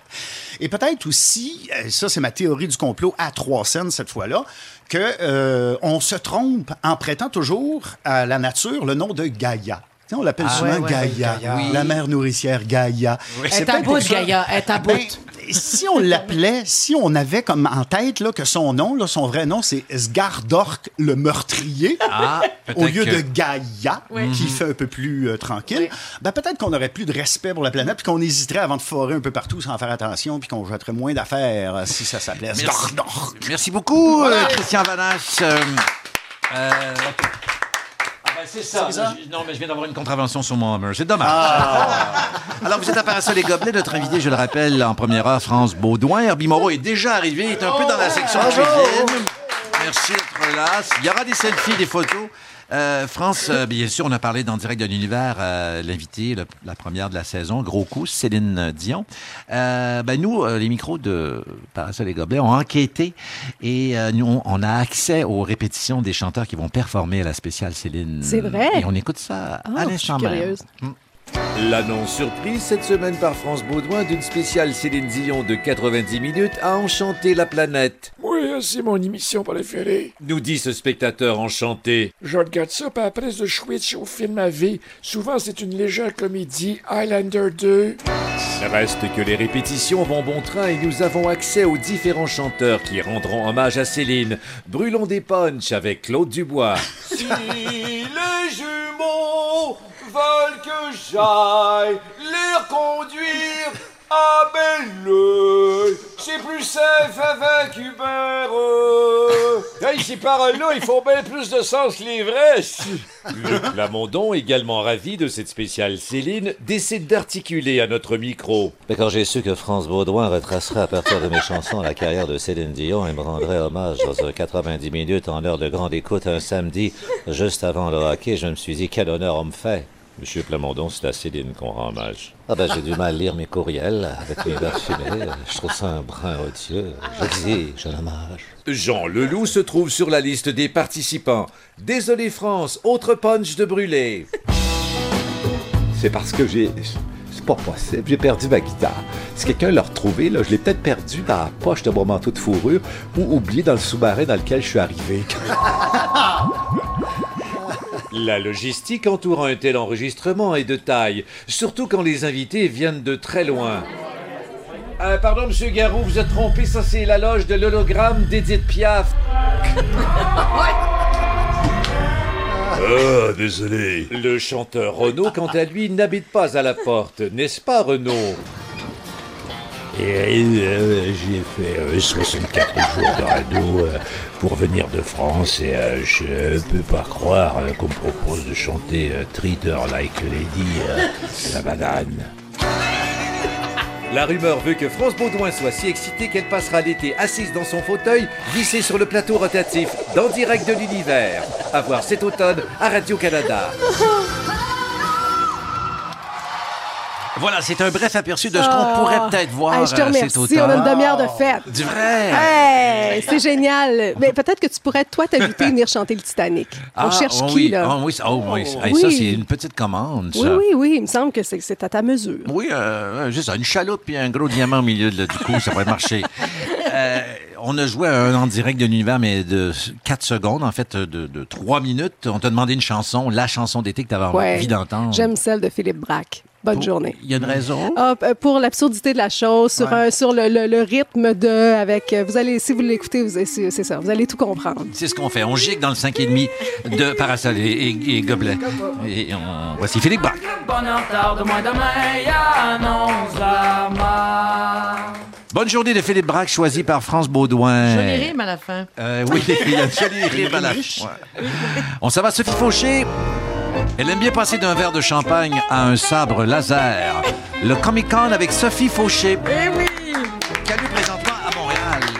Et peut-être aussi, euh, ça c'est ma théorie du complot à trois scènes cette fois-là, que euh, on se trompe en prêtant toujours à la nature le nom de Gaïa. On l'appelle souvent ouais, ouais, Gaïa, la mère nourricière Gaïa. C'est est à bout, Gaïa, est à Ben, bout. si on l'appelait, si on avait comme en tête là, que son nom, là, son vrai nom, c'est Sgardork le meurtrier, Ah, au lieu que- de Gaïa, qui fait un peu plus euh, tranquille, ben, peut-être qu'on aurait plus de respect pour la planète, puis qu'on hésiterait avant de forer un peu partout sans faire attention, puis qu'on jetterait moins d'affaires euh, si ça s'appelait. Sgardork. Merci beaucoup, euh, Christian Vanache. C'est ça. Je- Non, mais je viens d'avoir une contravention sur mon Hummer. C'est dommage. Alors, vous êtes à Parasol les Gobelets. Notre invité, je le rappelle, en première heure, France Baudouin. Herbie Moreau est déjà arrivé. Il est un peu dans la section cuisine. Merci d'être là. Il y aura des selfies, des photos. Euh, France, euh, bien sûr, on a parlé dans Direct de l'Univers, euh, l'invité, la première de la saison, gros coup, Céline Dion. Ben nous, les micros de Parasol et Gobelets ont enquêté et nous, on, a accès aux répétitions des chanteurs qui vont performer à la spéciale Céline. C'est vrai? Et on écoute ça Ah, à l'instant même. curieuse. L'annonce surprise cette semaine par France Baudouin d'une spéciale Céline Dion de 90 minutes à enchanter la planète. Oui, c'est mon émission préférée. Nous dit ce spectateur enchanté. Je regarde ça, puis après je switch au film à vie. Souvent, c'est une légère comédie. Highlander 2. Reste que les répétitions vont bon train et nous avons accès aux différents chanteurs qui rendront hommage à Céline. Brûlons des punchs avec Claude Dubois. si les jumeaux veulent que j'aille les conduire à Belleuil, c'est plus safe avec Hubert. Hey, ces paroles-là, ils font bien plus de sens que les vrais. Luc Lamondon, également ravi de cette spéciale Céline, décide d'articuler à notre micro. Mais quand j'ai su que France Baudouin retracerait à partir de mes chansons la carrière de Céline Dion et me rendrait hommage dans un 90 minutes en heure de grande écoute un samedi, juste avant le hockey, je me suis dit quel honneur on me fait. Monsieur Plamondon, c'est à Céline qu'on rend hommage. Ah ben, j'ai du mal à lire mes courriels avec mes verres fumés. Je trouve ça un brin odieux. J'exige un hommage. Jean Leloup se trouve sur la liste des participants. Désolé France, autre punch de brûlé. C'est parce que j'ai. C'est pas possible. J'ai perdu ma guitare. Si quelqu'un l'a retrouvée, là, je l'ai peut-être perdu dans la poche de mon manteau de fourrure ou oublié dans le sous-marin dans lequel je suis arrivé. (laughs) La logistique entourant un tel enregistrement est de taille, surtout quand les invités viennent de très loin. Euh, pardon, monsieur Garou, vous êtes trompé, ça c'est la loge de l'hologramme d'Edith Piaf. (laughs) Ah, désolé. Le chanteur Renaud, quant à lui, n'habite pas à la porte, n'est-ce pas Renaud? Et euh, j'ai fait euh, 64 (laughs) jours de radeau euh, pour venir de France et euh, je peux pas croire euh, qu'on me propose de chanter euh, Treat Her Like a Lady, euh, la banane. (laughs) La rumeur veut que France Baudouin soit si excitée qu'elle passera l'été assise dans son fauteuil, vissée sur le plateau rotatif, dans Direct de l'Univers. À voir cet automne à Radio-Canada. (laughs) Voilà, c'est un bref aperçu de ce qu'on Ah. pourrait peut-être voir Hey, je te euh, remercie. cet automne. On a une demi-heure de fête. Du vrai? Hey, c'est génial. Mais peut-être que tu pourrais, toi, t'inviter à venir chanter le Titanic. On Ah, cherche oh qui, oui, là? ah oui, ça- oh, oui. Hey, Oui. Ça, c'est une petite commande, ça. Oui, oui, oui. Il me semble que c'est à ta mesure. Oui, euh, juste une chaloupe et un gros diamant au milieu de- du cou, ça pourrait marcher. (laughs) Euh, on a joué un en direct de l'univers, mais de 4 secondes, en fait, de, de 3 minutes. On t'a demandé une chanson, la chanson d'été que tu avais Ouais. envie d'entendre. J'aime celle de Philippe Braque. Bonne journée. Il y a une raison? Ah, p- pour l'absurdité de la chose, sur, un- sur le, le- le rythme de, avec, euh, vous allez, si vous l'écoutez, vous- c'est c'est ça, vous allez tout comprendre. C'est ce qu'on fait. On gigue dans le 5,5 de Parasol et, et- et Gobelet. Et on... voici Philippe Braque. Bonheur tarde-moi demain, y annonce la mort. Bonne journée de Philippe Braque, choisi par France Baudouin. Jolie rime à la fin. Euh, oui, (laughs) il y a une jolie rime à la ouais. On s'en va, Sophie Fauché. Elle aime bien passer d'un verre de champagne à un sabre laser. Le Comic-Con avec Sophie Fauché. Eh oui! Qui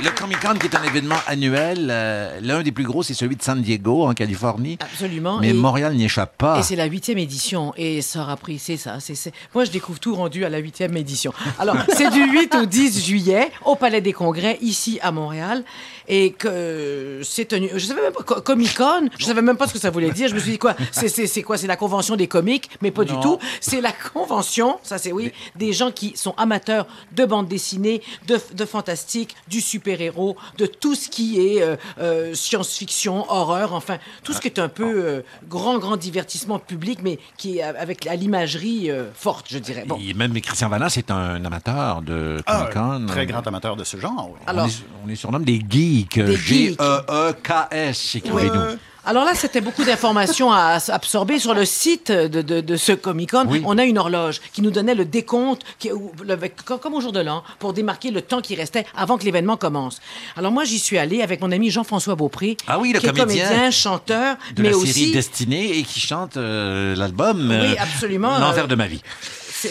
Le Comic-Con qui est un événement annuel. euh, L'un des plus gros, c'est celui de San Diego, en Californie. Absolument. Mais Et- Montréal n'y échappe pas. Et c'est la huitième édition. Et ça aura pris, c'est ça. Moi, je découvre tout rendu à la huitième édition. Alors, c'est du 8 au 10 juillet au Palais des Congrès, ici à Montréal. Et que c'est tenu. Je savais même pas. Co- Comic-Con, je savais même pas ce que ça voulait dire. Je me suis dit, quoi (laughs) C'est quoi C'est la convention des comiques, mais pas du tout. C'est la convention, ça c'est oui, des gens qui sont amateurs de bande dessinée, de, de fantastique, du super-héros, de tout ce qui est euh, euh, science-fiction, horreur, enfin, tout ce qui est un peu euh, grand, grand divertissement public, mais qui est avec à l'imagerie euh, forte, je dirais. Bon. Et même Christian Vallant, c'est un amateur de Ah, Comic-Con. un très grand amateur de ce genre. oui. On, Alors- est, on est surnommé des geeks. Geeks. G-E-E-K-S, écrivez-nous. Alors là, c'était beaucoup d'informations à absorber sur le site de, de- de ce Comic-Con. Oui. On a une horloge qui nous donnait le décompte, qui, le- comme au jour de l'an, pour démarquer le temps qui restait avant que l'événement commence. Alors moi, j'y suis allée avec mon ami Jean-François Beaupré, Ah oui, le qui est comédien comédien, chanteur, de mais la aussi... série Destinée et qui chante euh, l'album Oui, euh, absolument, L'envers euh, de ma vie.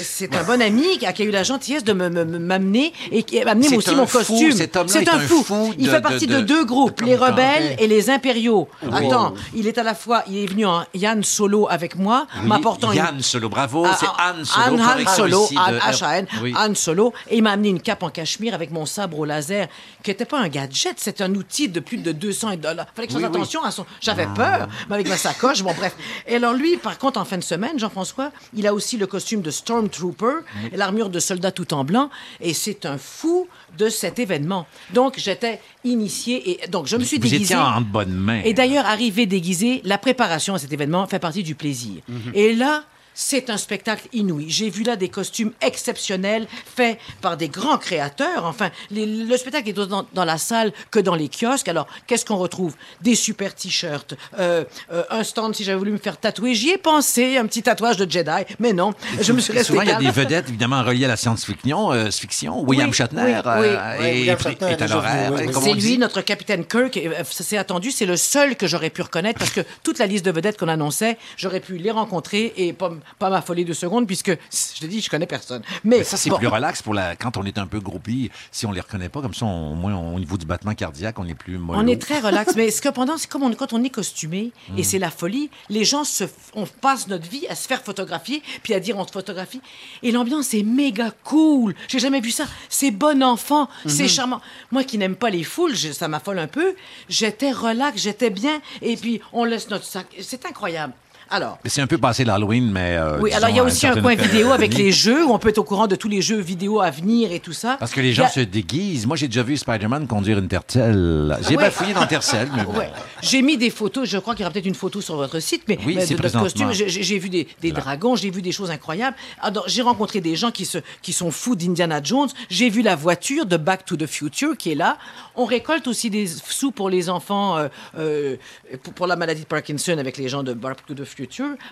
C'est- un bon ami qui a, qui a eu la gentillesse de me- me- me- m'amener et qui a amené aussi mon fou, costume. C'est est un un fou. fou il fait partie de- de, de- deux groupes, les rebelles et les impériaux. Oui. Attends, il est à la fois, il est venu en Yann Solo avec moi, Oui, m'apportant une- Yann Solo, bravo. Ah, c'est ah, Anne Solo. Anne, Solo. H-A-N. Anne Solo. Et il m'a amené une cape en cachemire avec mon sabre au laser, qui n'était pas un gadget, c'est un outil de plus de 200 dollars. fallait que je fasse attention à son... J'avais peur, mais avec ma sacoche, bon bref. Et alors lui, par contre, en fin de semaine, Jean-François, il a aussi le costume de Stormtrooper l'armure de soldat tout en blanc. Et c'est un fou de cet événement. Donc, j'étais initié et donc je me suis Vous déguisé. étiez en bonne main. Et d'ailleurs, arriver déguisé, la préparation à cet événement fait partie du plaisir. Mhm. Et là, c'est un spectacle inouï. J'ai vu là des costumes exceptionnels faits par des grands créateurs. Enfin, les- le spectacle est dans, dans la salle que dans les kiosques. Alors, qu'est-ce qu'on retrouve? Des super t-shirts, euh, euh, un stand si j'avais voulu me faire tatouer. J'y ai pensé, un petit tatouage de Jedi, mais non, je me suis resté Souvent, il y a des vedettes, évidemment, reliées à la science-fiction. euh, fiction. William Oui, Shatner oui, euh, oui. William Shatner est à l'horaire. C'est lui, notre capitaine Kirk. et, s'est attendu. C'est le seul que j'aurais pu reconnaître parce que toute la liste de vedettes qu'on annonçait, j'aurais pu les rencontrer et pas, pas ma folie de seconde, puisque je te dis, je connais personne. Mais, Mais ça, c'est bon. plus relax pour la... quand on est un peu groupie. Si on les reconnaît pas, comme ça, on- au moins, on- au niveau du battement cardiaque, on est plus mollo. On est très relax, mais ce que pendant, c'est comme on- quand on est costumé Mm. et c'est la folie. Les gens se, on passe notre vie à se faire photographier puis à dire on se photographie et l'ambiance est méga cool. J'ai jamais vu ça. C'est bon enfant, c'est Mhm. charmant. Moi qui n'aime pas les foules, je- ça m'affole un peu. J'étais relax, j'étais bien et puis on laisse notre sac. C'est incroyable. Alors. C'est un peu passé l'Halloween, mais. euh, Oui, alors il y a aussi un coin vidéo avec les jeux où on peut être au courant de tous les jeux vidéo à venir et tout ça. Parce que les gens a- se déguisent. Moi, j'ai déjà vu Spider-Man conduire une tercelle. J'ai Ouais. bafouillé dans Tercel, mais bon. Ouais. J'ai mis des photos, je crois qu'il y aura peut-être une photo sur votre site, mais, Oui, mais de, de costumes. J'ai- vu des, des dragons, j'ai vu des choses incroyables. Alors, J'ai rencontré des gens qui, se, qui sont fous d'Indiana Jones. J'ai vu la voiture de Back to the Future qui est là. On récolte aussi des sous pour les enfants, euh, euh, pour, pour la maladie de Parkinson avec les gens de Back to the Future.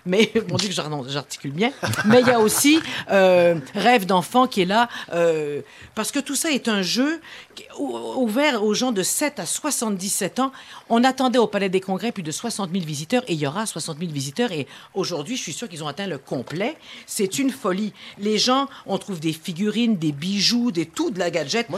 Mais, (laughs) mon Dieu, que j'ar- j'articule bien. Mais il y a aussi euh, Rêve d'enfant qui est là, euh, parce que tout ça est un jeu ouvert aux gens de 7 à 77 ans. On attendait au Palais des Congrès plus de 60 000 visiteurs et il y aura 60 000 visiteurs. Et aujourd'hui, je suis sûr qu'ils ont atteint le complet. C'est une folie. Les gens, on trouve des figurines, des bijoux, des tout de la gadget.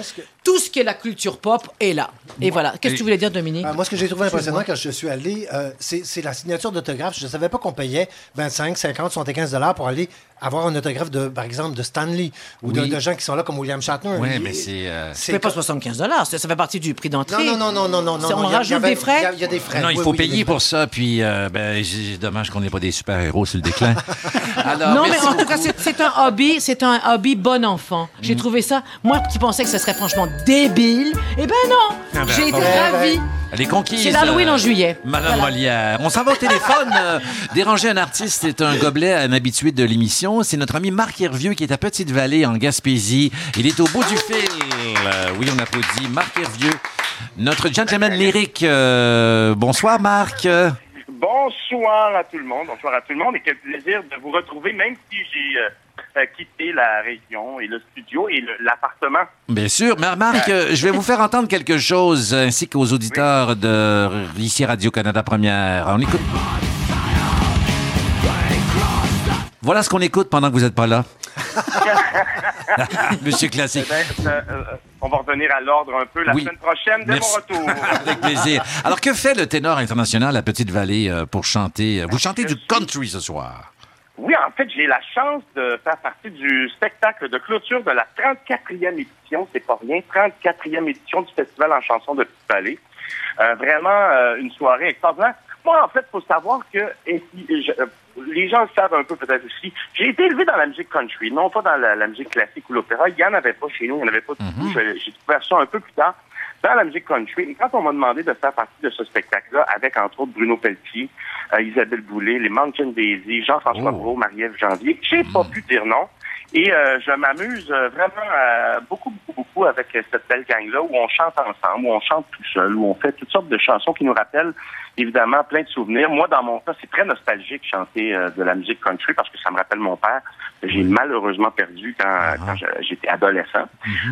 Tout ce qui est la culture pop est là. Et voilà. Qu'est-ce que tu voulais dire, Dominique? Euh, moi, ce que j'ai trouvé impressionnant quand je suis allé, euh, c'est c'est la signature d'autographe. Je ne savais pas qu'on payait 25, 50, 75 dollars pour aller avoir un autographe, de, par exemple, de Stanley ou de, Oui. de gens qui sont là comme William Shatner. Oui, mais c'est. euh, Ça fait pas 75 dollars. Ça, ça fait partie du prix d'entrée. Non, non, non, non, non, non. C'est- non, On il y a- il y rajoute avait- des frais? il y a- Il y, a des frais. Non, il Oui, faut oui, payer pour ça, puis euh, ben, dommage qu'on n'ait pas des super-héros sur le déclin. (laughs) Alors, non, mais en tout cas, c'est- c'est un hobby, c'est un hobby bon enfant. J'ai Mm. trouvé ça. Moi qui pensais que ce serait franchement débile, eh ben non, Ah ben, j'ai été bon. ravie. Elle est conquise. C'est l'Halloween euh, en juillet. Madame Molière. On s'en va au téléphone. euh, déranger un artiste est un gobelet, un habitué de l'émission. C'est notre ami Marc Hervieux qui est à Petite-Vallée, en Gaspésie. Il est au bout du fil. Euh, oui, on applaudit Marc Hervieux. Notre gentleman lyrique. Euh, bonsoir, Marc. Bonsoir à tout le monde. Bonsoir à tout le monde et quel plaisir de vous retrouver, même si j'ai euh, quitté la région et le studio et l'appartement. Bien sûr. Mais Marc, euh, je vais vous faire entendre quelque chose, ainsi qu'aux auditeurs de ici Radio-Canada Première. On écoute. Voilà ce qu'on écoute pendant que vous n'êtes pas là. (laughs) Monsieur Classique. Eh ben, euh, euh, on va revenir à l'ordre un peu la Oui. semaine prochaine dès Merci. mon retour. (laughs) Avec plaisir. Alors, que fait le ténor international à Petite-Vallée euh, pour chanter? Vous chantez du country ce soir. Oui, en fait, j'ai la chance de faire partie du spectacle de clôture de la 34e édition, c'est pas rien, 34e édition du Festival en chanson de Petite-Vallée. Euh, vraiment euh, une soirée extraordinaire. Moi, en fait, faut savoir que et si- je- les gens le savent un peu peut-être aussi. J'ai été élevé dans la musique country, non pas dans la, la musique classique ou l'opéra. Il y en avait pas chez nous, il n'y en avait pas du tout. Je- J'ai découvert ça un peu plus tard dans la musique country. Et quand on m'a demandé de faire partie de ce spectacle-là, avec entre autres Bruno Pelletier, euh, Isabelle Boulay, les Mountain Daisy, Jean-François Oh. Brault, Marie-Ève Janvier, j'ai pas pu dire non. Et euh, je m'amuse euh, vraiment euh, beaucoup, beaucoup, beaucoup avec cette belle gang-là où on chante ensemble, où on chante tout seul, où on fait toutes sortes de chansons qui nous rappellent évidemment plein de souvenirs. Moi, dans mon cas, c'est très nostalgique chanter euh, de la musique country parce que ça me rappelle mon père que j'ai malheureusement perdu quand, quand je- j'étais adolescent.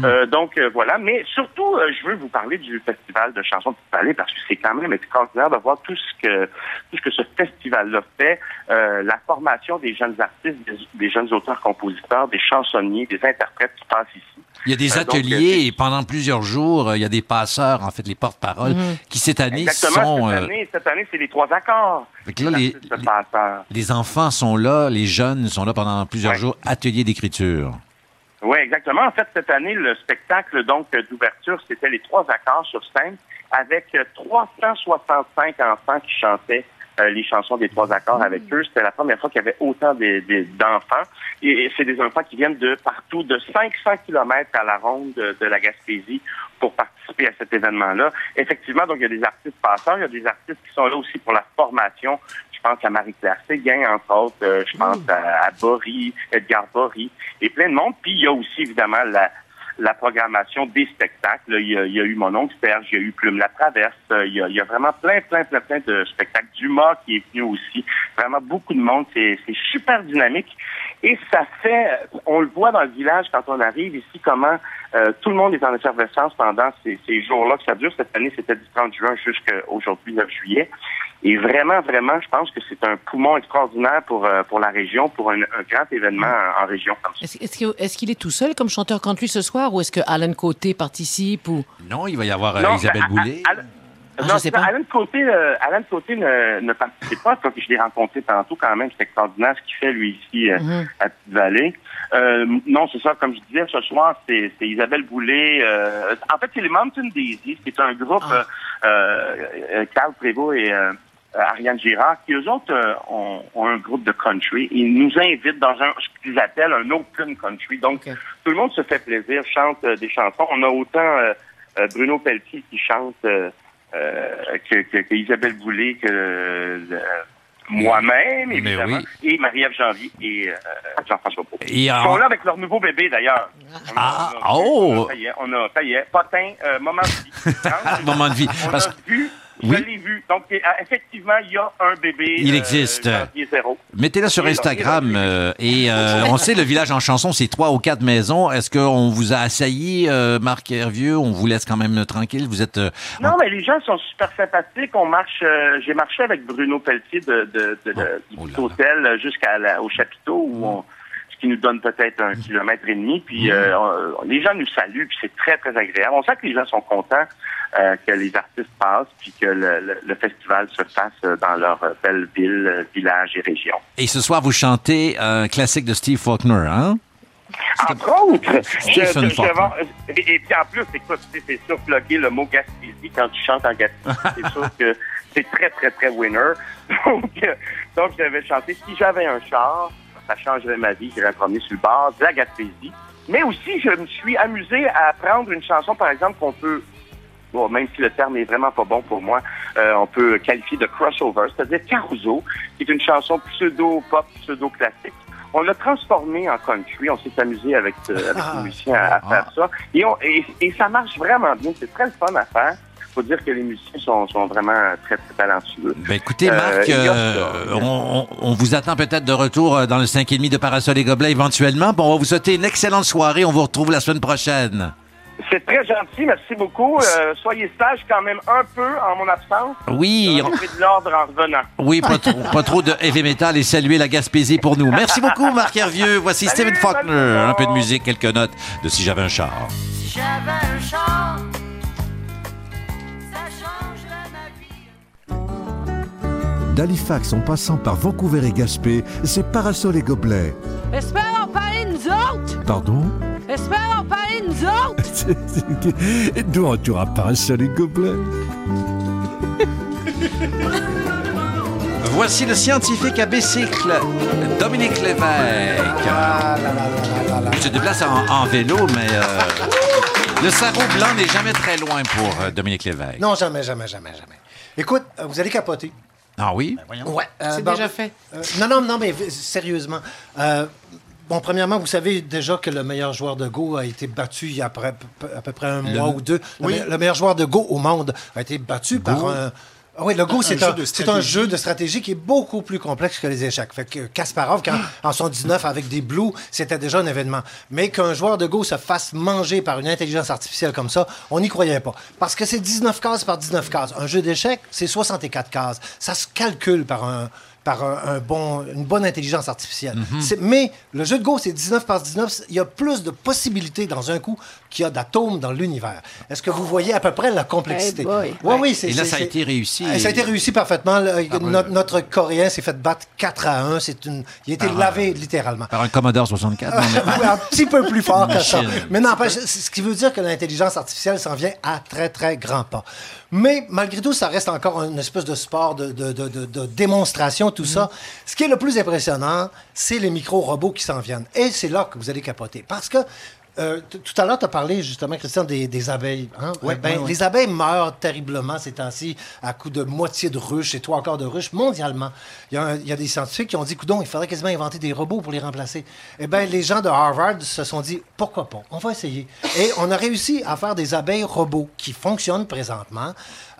Euh, donc euh, voilà, mais surtout, euh, je veux vous parler du festival de chansons de Vallée parce que c'est quand même extraordinaire de voir tout ce que tout ce que ce festival-là fait, euh, la formation des jeunes artistes, des, des jeunes auteurs-compositeurs, des chansonniers, des interprètes qui passent ici. Il y a des Euh, donc, ateliers et pendant plusieurs jours, euh, il y a des passeurs, en fait, les porte-paroles, Mhm. qui cette année Exactement, sont... cette euh, année, cette année, c'est les trois accords. là, les, les enfants sont là, les jeunes sont là pendant plusieurs jours, ateliers d'écriture. Oui, exactement. En fait, cette année, le spectacle donc d'ouverture, c'était les trois accords sur scène avec euh, 365 enfants qui chantaient euh, les chansons des trois accords avec eux. C'était la première fois qu'il y avait autant de- de- d'enfants. Et, et c'est des enfants qui viennent de partout, de 500 kilomètres à la ronde de, de la Gaspésie pour participer à cet événement-là. Effectivement, donc il y a des artistes passeurs, il y a des artistes qui sont là aussi pour la formation. Je pense à Marie-Claire Séguin, entre autres. Euh, je pense à, à Bory, Edgar Bory, et plein de monde. Puis il y a aussi, évidemment, la, la programmation des spectacles. Il y a, il y a eu Mon oncle Serge, il y a eu Plume la Traverse. euh, Il y a, il y a vraiment plein, plein, plein, plein de spectacles. Dumas qui est venu aussi. Vraiment beaucoup de monde. C'est c'est super dynamique. Et ça fait, on le voit dans le village quand on arrive ici, comment euh, tout le monde est en effervescence pendant ces, ces jours-là que ça dure. Cette année, c'était du 30 juin jusqu'à aujourd'hui, 9 juillet. Et vraiment, vraiment, je pense que c'est un poumon extraordinaire pour, euh, pour la région, pour un, un grand événement en, en région comme ça. Est-ce est-ce qu'il est tout seul comme chanteur country ce soir ou est-ce que Alan Côté participe ou? Non, il va y avoir euh, Non, Isabelle Boulay. à- à- à- non, je sais pas. Alan Côté, euh, Alan Côté ne, ne participe pas. Toi, je l'ai rencontré tantôt quand même. C'est extraordinaire ce qu'il fait, lui, ici, euh, Mhm. à Petite-Vallée. Euh, non, c'est ça. Comme je disais, ce soir, c'est Isabelle Boulay. euh, en fait, c'est les Mountain Daisies, qui est un groupe, Ah. euh, euh, Carl Prévost et euh, Ariane Girard, qui eux autres euh, ont, ont un groupe de country. Ils nous invitent dans un ce qu'ils appellent un open country. Donc, tout le monde se fait plaisir, chante des chansons. On a autant Bruno Pelletier qui chante que, que, que Isabelle Boulay, que euh, moi-même, évidemment, oui. et Marie-Ève Janvier et euh, Jean-François Paul. Et Ils en- sont là avec leur nouveau bébé, d'ailleurs. On a- Ah, on a- oh! Ça y est, on a, ça y est, potin, euh, moment de vie. Hein? Moment de vie. On Parce a vu, Oui. je l'ai vu. Donc, euh, effectivement, il y a un bébé. Il euh, existe. Mettez-le sur Instagram. euh, et euh, (laughs) on sait, le village en chanson, c'est trois ou quatre maisons. Est-ce qu'on vous a assailli, euh, Marc Hervieux? On vous laisse quand même tranquille? Vous êtes... euh, Non, mais les gens sont super sympathiques. On marche. euh, J'ai marché avec Bruno Pelletier de, de, de, de- Oh, oh du là là. hôtel euh, jusqu'à la- au chapiteau où on, ce qui nous donne peut-être un kilomètre et demi. Puis euh, on- les gens nous saluent, puis c'est très très agréable. On sent que les gens sont contents euh, que les artistes passent, puis que le, le- le festival se fasse euh, dans leur euh, belle ville, euh, village et région. Et ce soir, vous chantez un classique de Steve Faulkner, hein? Entre autres, (laughs) je- je- je et, et puis en plus, écoute, tu sais, c'est sûr, plugger le mot Gaspésie quand tu chantes en Gaspésie, (laughs) c'est sûr que c'est très, très, très winner. (laughs) Donc, euh, donc j'avais chanté Si j'avais un char, ça changerait ma vie, j'irais me promener sur le bord de la Gaspésie. Mais aussi, je me suis amusé à prendre une chanson, par exemple, qu'on peut bon, même si le terme est vraiment pas bon pour moi, euh, on peut qualifier de crossover, c'est-à-dire Caruso, qui est une chanson pseudo-pop, pseudo-classique. On l'a transformé en country, on s'est amusé avec, euh, avec (laughs) les musiciens à, à faire ça. Et, on- et, et ça marche vraiment bien, c'est très fun à faire. Faut dire que les musiciens sont, sont vraiment très, très talentueux. Ben écoutez, Euh, Marc, il euh, on, vous attend peut-être de retour euh, dans le 5,5 de Parasol et Gobelets éventuellement. Bon, on va vous souhaiter une excellente soirée. On vous retrouve la semaine prochaine. C'est très gentil, merci beaucoup. Euh, soyez sages quand même un peu en mon absence. Oui, On de l'ordre en revenant. oui, pas trop, pas trop de heavy metal et saluer la Gaspésie pour nous. Merci beaucoup, Marc Hervieux. Voici Salut, Stephen Faulkner. Un peu de musique, quelques notes de Si j'avais un char. Si j'avais un char, D'Halifax en passant par Vancouver et Gaspé, c'est Parasol et Gobelets. Espère en parler nous autres! Pardon? Espère en parler nous autres! (laughs) Retour à Parasol et Gobelets? Voici le scientifique à bicycle, Dominique Lévesque. Il se déplace en, en vélo, mais euh, le sarrau blanc n'est jamais très loin pour euh, Dominique Lévesque. Non, jamais, jamais, jamais, jamais. Écoute, euh, vous allez capoter. Ah oui? Ouais. euh, C'est bon, déjà fait. euh, non, non, non, mais sérieusement. Euh, bon, premièrement, vous savez déjà que le meilleur joueur de Go a été battu il y a à peu, à peu près un Le- mois ou deux. Le, Oui. me- le meilleur joueur de Go au monde a été battu par un. Ah oui, le Go, c'est un, jeu de stratégie qui est beaucoup plus complexe que les échecs. Fait que Kasparov, quand, en 79, avec des Blues, c'était déjà un événement. Mais qu'un joueur de Go se fasse manger par une intelligence artificielle comme ça, on n'y croyait pas. Parce que c'est 19 cases par 19 cases. Un jeu d'échecs, c'est 64 cases. Ça se calcule par un par un, un bon, une bonne intelligence artificielle. C'est- Mais le jeu de Go, c'est 19 par 19. Il y a plus de possibilités dans un coup qu'il y a d'atomes dans l'univers. Est-ce que vous voyez à peu près la complexité? Hey boy. Oui, oui. c'est- Et là, ça a été réussi. euh, Ça a été réussi parfaitement. Par un- notre, notre Coréen s'est fait battre 4 à 1. C'est une... Il a été Par un- lavé littéralement. Par un Commodore 64. non, mais- (laughs) Oui, un petit peu plus fort que ça. Mais n'empêche, c'est ce qui veut dire que l'intelligence artificielle s'en vient à très, très grands pas. Mais malgré tout, ça reste encore une espèce de sport de, de- de- de- de démonstration, tout ça. Ce qui est le plus impressionnant, c'est les micro-robots qui s'en viennent. Et c'est là que vous allez capoter. Parce que euh, tout à l'heure, tu as parlé justement, Christian, des, des abeilles. hein? Ouais, Eh ben, ouais, ouais. Les abeilles meurent terriblement ces temps-ci à coup de moitié de ruches et trois quarts de ruches mondialement. Il y a, un- il y a des scientifiques qui ont dit, coudon, il faudrait quasiment inventer des robots pour les remplacer. Eh bien, les gens de Harvard se sont dit, pourquoi pas? On va essayer. Et on a réussi à faire des abeilles robots qui fonctionnent présentement.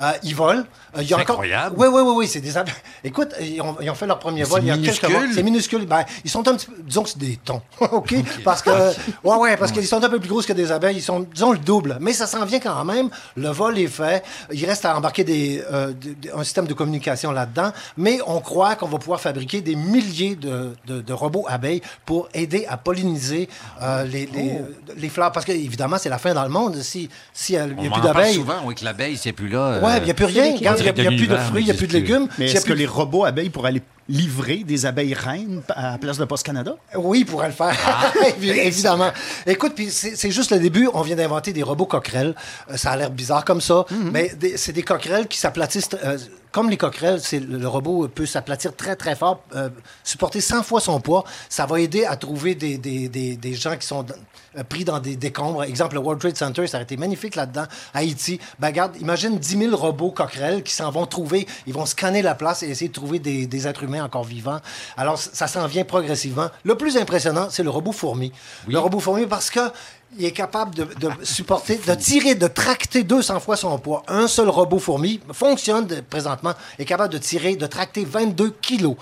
Euh, ils volent. Euh, C'est encore... incroyable. Oui, oui, oui, oui, c'est des abeilles. (laughs) Écoute, ils ont, ils ont fait leur premier vol c'est il y a quelques mois. C'est minuscule. Ben, ils sont un petit peu, disons que c'est des thons, (laughs) OK? Parce que, ouais, ouais, parce que ils sont un peu plus grosses que des abeilles. Ils sont, disons, le double. Mais ça s'en vient quand même. Le vol est fait. Il reste à embarquer des, euh, un système de communication là-dedans. Mais on croit qu'on va pouvoir fabriquer des milliers de, de- de robots abeilles pour aider à polliniser euh, les, les, les fleurs. Parce que, évidemment, c'est la fin dans le monde. Si si, euh, il n'y a On plus d'abeilles. souvent, oui, que l'abeille, c'est plus là. Ouais, il n'y a plus rien. Il n'y a, y a plus de fruits, il n'y a plus de légumes. Mais S'il y a est-ce que les robots abeilles pourraient aller livrer des abeilles reines à la place de Post Canada? Oui, il pourrait le faire. Ah. (laughs) Évi- Évidemment. Écoute, puis c'est c'est juste le début. On vient d'inventer des robots coquerelles. Euh, ça a l'air bizarre comme ça, Mhm. mais des- c'est des coquerelles qui s'aplatissent. euh, comme les coquerelles, c'est le, robot peut s'aplatir très, très fort, euh, supporter 100 fois son poids. Ça va aider à trouver des, des, des, des gens qui sont pris dans des décombres. Exemple, le World Trade Center, ça a été magnifique là-dedans. Haïti, ben, regarde, imagine 10 000 robots coquerelles qui s'en vont trouver. Ils vont scanner la place et essayer de trouver des, des êtres humains encore vivants. Alors, ça s'en vient progressivement. Le plus impressionnant, c'est le robot fourmi. Le robot fourmi, parce que il est capable de, de supporter, de tirer, de tracter 200 fois son poids. Un seul robot fourmi fonctionne de- présentement, est capable de tirer, de tracter 22 kilos.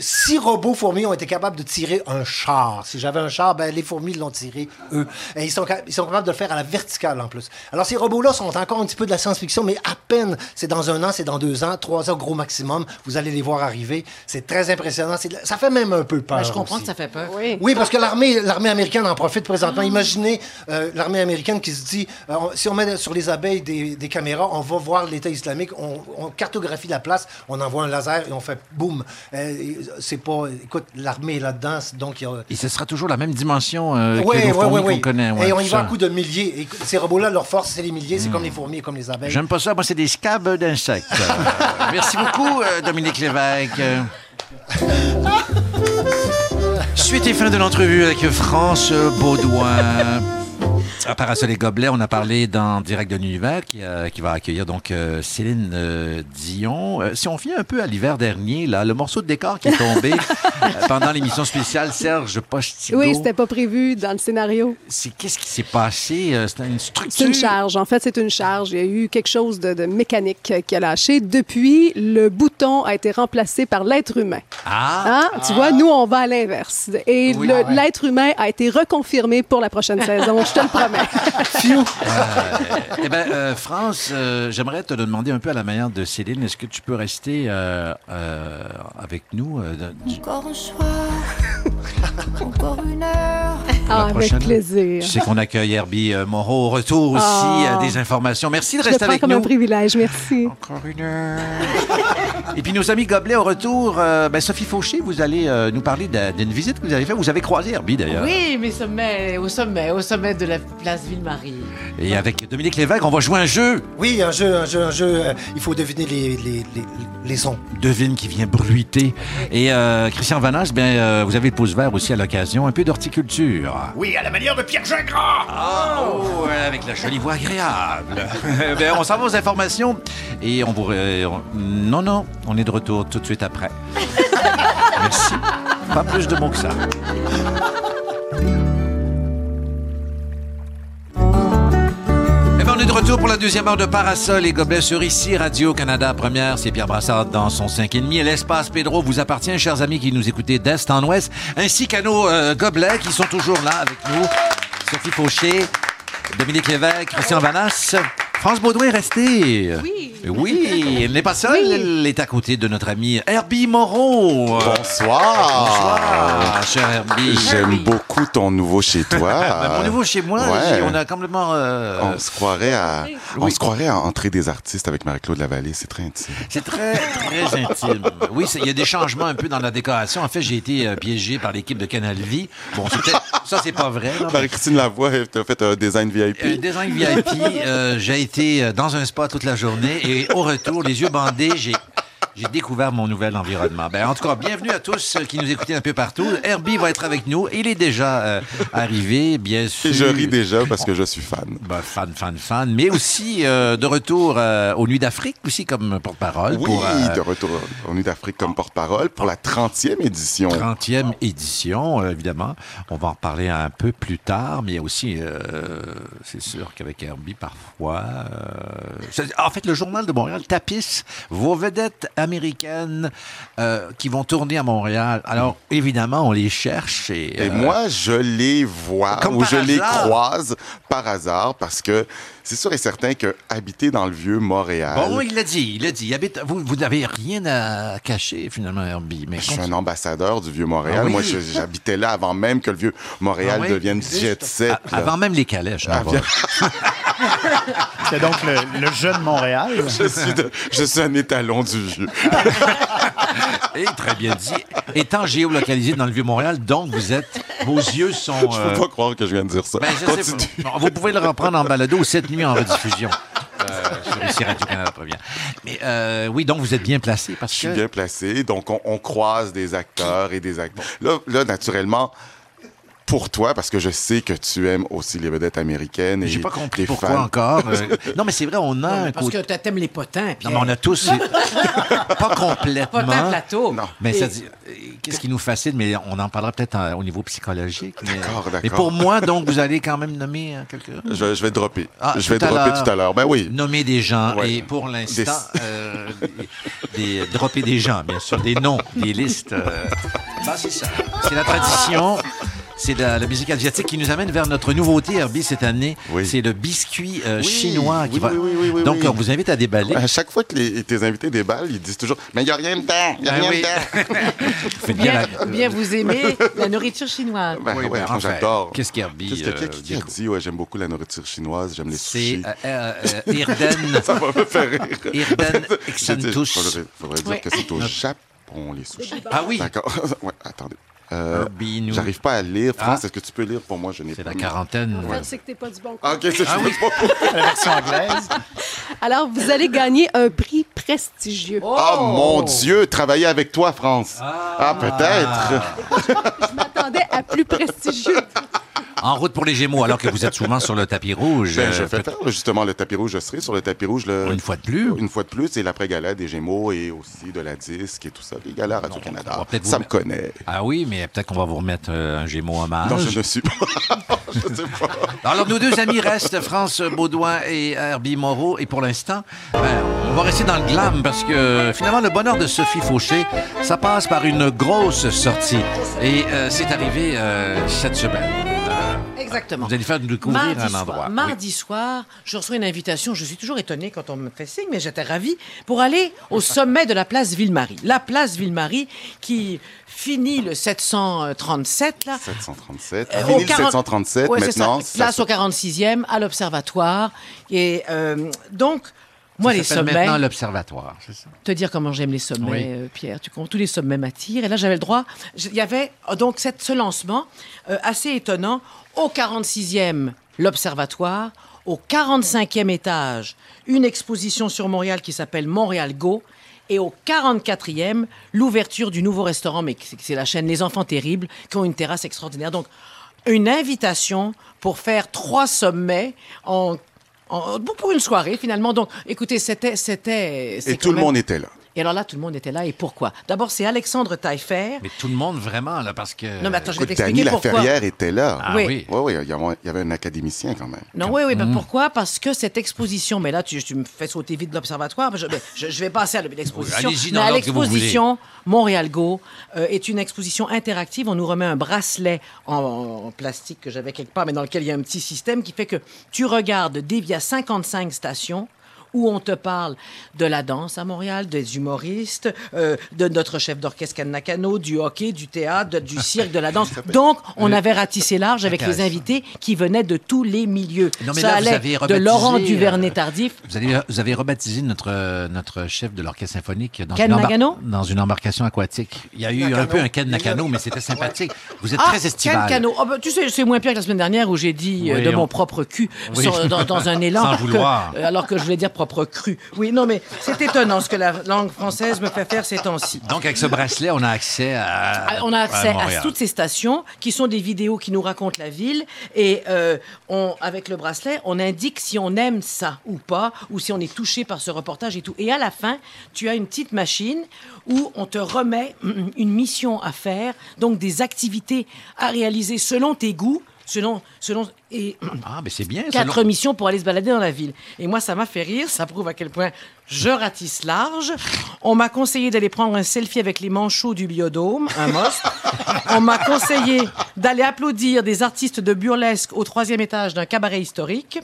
Six robots fourmis ont été capables de tirer un char. Si j'avais un char, ben, les fourmis l'ont tiré, eux. Et ils sont, cap- ils sont capables de le faire à la verticale, en plus. Alors, ces robots-là sont encore un petit peu de la science-fiction, mais à peine. C'est dans un an, c'est dans deux ans, trois ans, gros maximum. Vous allez les voir arriver. C'est très impressionnant. La- Ça fait même un peu peur. Ben, je comprends aussi. que ça fait peur. Oui, parce que l'armée, l'armée américaine en profite présentement. Imaginez euh, l'armée américaine qui se dit, euh, si on met sur les abeilles des, des caméras, on va voir l'État islamique, on, on cartographie la place, on envoie un laser et on fait boum. Euh, c'est pas, écoute, l'armée est là-dedans, donc il y a. Et ce sera toujours la même dimension euh, Ouais, que ouais, fourmis ouais, ouais. qu'on connaît. ouais, et on y va à coup de milliers. Et ces robots-là, leur force, c'est les milliers, c'est Hmm. comme les fourmis et comme les abeilles. J'aime pas ça, moi c'est des scabs d'insectes. (laughs) Merci beaucoup, euh, Dominique Lévesque. (laughs) Suite et fin de l'entrevue avec France Baudouin. À Parasol et Gobelet, on a parlé dans Direct de l'Univers qui, euh, qui va accueillir donc euh, Céline euh, Dion. Si on vient un peu à l'hiver dernier, là, le morceau de décor qui est tombé (laughs) pendant l'émission spéciale Serge Postigo. Oui, c'était pas prévu dans le scénario. C'est qu'est-ce qui s'est passé C'était une structure. C'est une charge. En fait, c'est une charge. Il y a eu quelque chose de, de mécanique qui a lâché. Depuis, le bouton a été remplacé par l'être humain. Ah! Hein? Tu vois, nous, on va à l'inverse. Et Oui. Ah ouais. l'être humain a été reconfirmé pour la prochaine saison, je te le promets. (laughs) (laughs) Euh, eh bien, euh, France, euh, j'aimerais te demander un peu à la manière de Céline. Est-ce que tu peux rester euh, euh, avec nous euh, Encore un soir, encore une heure. Ah, la avec plaisir. Tu sais qu'on accueille Herbie euh, Moreau au retour aussi, Ah. euh, des informations. Merci de Je rester avec comme nous. un privilège, merci. Encore une heure. Et puis nos amis Gobelets au retour, euh, ben, Sophie Fauché, vous allez euh, nous parler d'une visite que vous avez faite. Vous avez croisé Herbie d'ailleurs. Oui, mais sommet, au sommet, au sommet de la place Ville-Marie. Et avec Dominique Lévesque, on va jouer un jeu. Oui, un jeu, un jeu, un jeu. euh, il faut deviner les, les, les, les sons. Devine qui vient bruiter. Et euh, Christian Vanas, ben, euh, vous avez le pouce vert aussi à l'occasion. Un peu d'horticulture. Oui, à la manière de Pierre Gingras! Oh, ouais, avec la jolie voix agréable. (laughs) ben, on s'en va aux informations et on vous. euh, on- Non, non, on est de retour tout de suite après. (laughs) Merci. Pas plus de mots que ça. De retour pour la deuxième heure de Parasol et Gobelets sur ici, Radio-Canada Première. C'est Pierre Brassard dans son 5,5. Et l'espace Pedro vous appartient, chers amis qui nous écoutez d'Est en Ouest, ainsi qu'à nos euh, gobelets qui sont toujours là avec nous. Sophie Fauché, Dominique Lévesque, Christian Vanas. France Baudouin est restée. Oui. Oui, elle n'est pas seule. Elle est à côté de notre ami Herbie Moreau. Bonsoir. Bonsoir, cher Herbie. J'aime beaucoup ton nouveau chez (laughs) toi. Ben, mon nouveau chez moi, Ouais. on a complètement. euh, On se croirait à, on Oui. se croirait à entrer des artistes avec Marie-Claude Lavallée. C'est très intime. C'est très, très (laughs) intime. Oui, il y a des changements un peu dans la décoration. En fait, j'ai été euh, piégé par l'équipe de Canal Vie. Bon, ça, c'est pas vrai. Marie-Christine Lavoie, tu as fait un design VIP. Un design VIP. euh, j'ai été euh, dans un spa toute la journée et au retour, les yeux bandés, j'ai. J'ai découvert mon nouvel environnement. Ben, en tout cas, bienvenue à tous qui nous écoutent un peu partout. Herbie va être avec nous. Il est déjà euh, arrivé, bien sûr. Et je ris déjà parce que je suis fan. Ben, fan, fan, fan. Mais aussi euh, de retour euh, aux Nuits d'Afrique, aussi comme porte-parole. Oui, pour, de retour au Nuit d'Afrique comme porte-parole pour la 30e édition. 30e édition, évidemment. On va en reparler un peu plus tard, mais aussi, c'est sûr qu'avec Herbie, parfois... en fait, le Journal de Montréal tapisse vos vedettes américaines euh, qui vont tourner à Montréal. Alors, évidemment, on les cherche. Et, Et euh, moi, je les vois ou je les croise par hasard parce que c'est sûr et certain que habiter dans le vieux Montréal. Bon, il l'a dit, il l'a dit. Il habite- vous, vous n'avez rien à cacher, finalement, Herbie. Mais Je suis un ambassadeur du vieux Montréal. Ah oui? Moi, j'habitais là avant même que le vieux Montréal Ah oui? devienne jet set. Avant même les calèches. Ah. (laughs) C'est donc le, le jeune Montréal. je, suis de- je suis un étalon du vieux. Et très bien dit. Étant géolocalisé dans le Vieux-Montréal, donc vous êtes... Vos yeux sont... Je euh, peux pas croire que je viens de dire ça. ben, je sais pas. Vous pouvez le reprendre en balado cette nuit en rediffusion. (laughs) Euh, sur Radio-Canada prévient. Mais euh, oui, donc vous êtes bien placé parce Je suis que... bien placé, donc on, on croise des acteurs et des acteurs. Là, là, naturellement, pour toi, parce que je sais que tu aimes aussi les vedettes américaines. et J'ai pas compris les pourquoi fans. encore. euh, (laughs) non, mais c'est vrai, on a un Parce côté... que t'aimes les potins, Non, Pierre. mais on a tous... (laughs) pas complètement. Potins plateau. Non. Mais Et- euh, qu'est-ce qui nous fascine, mais on en parlera peut-être en- au niveau psychologique. mais- D'accord, d'accord. Mais pour moi, donc, vous allez quand même nommer euh, quelqu'un? Je, je vais dropper. Ah, je vais dropper tout à l'heure. Ben oui. Nommer des gens Ouais. et pour l'instant, Des- euh, dropper des gens, bien sûr, des noms, des listes. euh. Ben, c'est ça. C'est la tradition. C'est la, la musique asiatique qui nous amène vers notre nouveauté, Herbie, cette année. Oui. C'est le biscuit euh, Oui, chinois qui oui, va. oui, oui, oui, oui, Donc, oui. on vous invite à déballer. À chaque fois que les- tes invités déballent, ils disent toujours Mais il n'y a rien dedans, il n'y a Ah rien. Vous (laughs) faites bien Bien, la- bien vous aimez (laughs) la nourriture chinoise. Ben, Oui, ouais, ben, j'adore. qu'est-ce qu'Herbie, Qu'est-ce que- euh, qui, qui a dit- Ouais, j'aime beaucoup la nourriture chinoise, j'aime les C'est sushis. euh, euh, (laughs) euh, Irden. Ça va me faire rire. Irden Exantus. faudrait, faudrait dire que c'est au Japon, les sushis. Ah oui. D'accord. ouais, attendez. Euh, J'arrive pas à lire. France, Ah. est-ce que tu peux lire pour moi? Je n'ai C'est pas. la quarantaine. En fait, c'est que t'es pas du bon Ah, côté. ok, c'est Ah oui. (laughs) La version anglaise. Alors, vous allez gagner un prix prestigieux. Oh mon Dieu, travailler avec toi, France. Ah, peut-être. (laughs) Je m'attendais à plus prestigieux. (laughs) En route pour les Gémeaux, alors que vous êtes souvent sur le tapis rouge. Ben, euh, je fais faire justement le tapis rouge. Je serai sur le tapis rouge le- Une fois de plus? une fois de plus. Et l'après-gala des Gémeaux et aussi de la disque et tout ça. Les galas Radio-Canada. Ça vous- me connaît. Ah oui, mais peut-être qu'on va vous remettre euh, un Gémeaux hommage. Non, je ne suis pas. (laughs) je sais pas. Alors, nos deux amis restent France Baudouin et Herbie Moreau. Et pour l'instant, ben, on va rester dans le glam parce que finalement, le bonheur de Sophie Fauché, ça passe par une grosse sortie. Et euh, c'est arrivé euh, cette semaine. Exactement. vous allez faire découvrir Mardi un soir, endroit. mardi soir, je reçois une invitation. Je suis toujours étonnée quand on me fait signe, mais j'étais ravie pour aller au (laughs) sommet de la place Ville-Marie. La place Ville-Marie qui finit le 737, là. 737. Euh, Fini au le 40 737. Ouais, c'est maintenant, ça. place au 46e, à l'Observatoire. Et euh, donc, moi, Ça les sommets... maintenant l'Observatoire, c'est ça? te dire comment j'aime les sommets, Oui. euh, Pierre. Tu comprends, tous les sommets m'attirent. Et là, j'avais le droit. Il y avait euh, donc cette, ce lancement euh, assez étonnant au 46e, l'Observatoire. Au 45e étage, une exposition sur Montréal qui s'appelle Montréal Go. Et au 44e, l'ouverture du nouveau restaurant, mais c'est la chaîne Les Enfants Terribles, qui ont une terrasse extraordinaire. Donc, une invitation pour faire trois sommets en, en- pour une soirée, finalement. Donc, écoutez, c'était... c'était Et tout le monde était là. Et alors là, tout le monde était là. Et pourquoi? D'abord, c'est Alexandre Taillefer. Mais tout le monde vraiment, là, parce que... Non, mais attends, je vais t'expliquer Dany pourquoi. Laferrière était là. Ah Oui. oui. Oui, il y avait- un académicien quand même. Non, oui, oui, Mm. ben pourquoi? Parce que cette exposition, mais là, tu, tu me fais sauter vite de l'Observatoire, je, je, je vais passer à l'exposition. Oui, mais à l'exposition Montréal Go euh, est une exposition interactive. On nous remet un bracelet en, en plastique que j'avais quelque part, mais dans lequel il y a un petit système qui fait que tu regardes des, il y a 55 stations où on te parle de la danse à Montréal, des humoristes, euh, de notre chef d'orchestre Nakano, du hockey, du théâtre, de- du cirque, de la danse. (laughs) Donc, on avait ratissé large avec les invités qui venaient de tous les milieux. Non, mais Ça là, vous allait de Laurent euh, Duvernay-Tardif. Vous avez, vous avez rebaptisé notre, euh, notre chef de l'orchestre symphonique dans, Ken une, embar- Nagano? dans une embarcation aquatique. Il y a eu un peu un Ken Nakano, mais c'était sympathique. Vous êtes Ah, très estival. Ken Cano. Ah, ben, tu sais, c'est moins pire que la semaine dernière où j'ai dit euh, de on- mon propre cul Oui. sur- dans, dans un (laughs) élan. Sans que- vouloir. euh, alors que je voulais dire propre cru. Oui, non, mais c'est étonnant ce que la langue française me fait faire ces temps-ci. Donc, avec ce bracelet, on a accès à. Ah, On a accès à, toutes ces stations qui sont des vidéos qui nous racontent la ville et euh, on, avec le bracelet, on indique si on aime ça ou pas ou si on est touché par ce reportage et tout. Et à la fin, tu as une petite machine où on te remet mm, une mission à faire, donc des activités à réaliser selon tes goûts selon, selon et Ah, mais c'est bien. quatre missions pour aller se balader dans la ville. Et moi, ça m'a fait rire. Ça prouve à quel point je ratisse large. On m'a conseillé d'aller prendre un selfie avec les manchots du biodôme, un must. On m'a conseillé d'aller applaudir des artistes de burlesque au troisième étage d'un cabaret historique.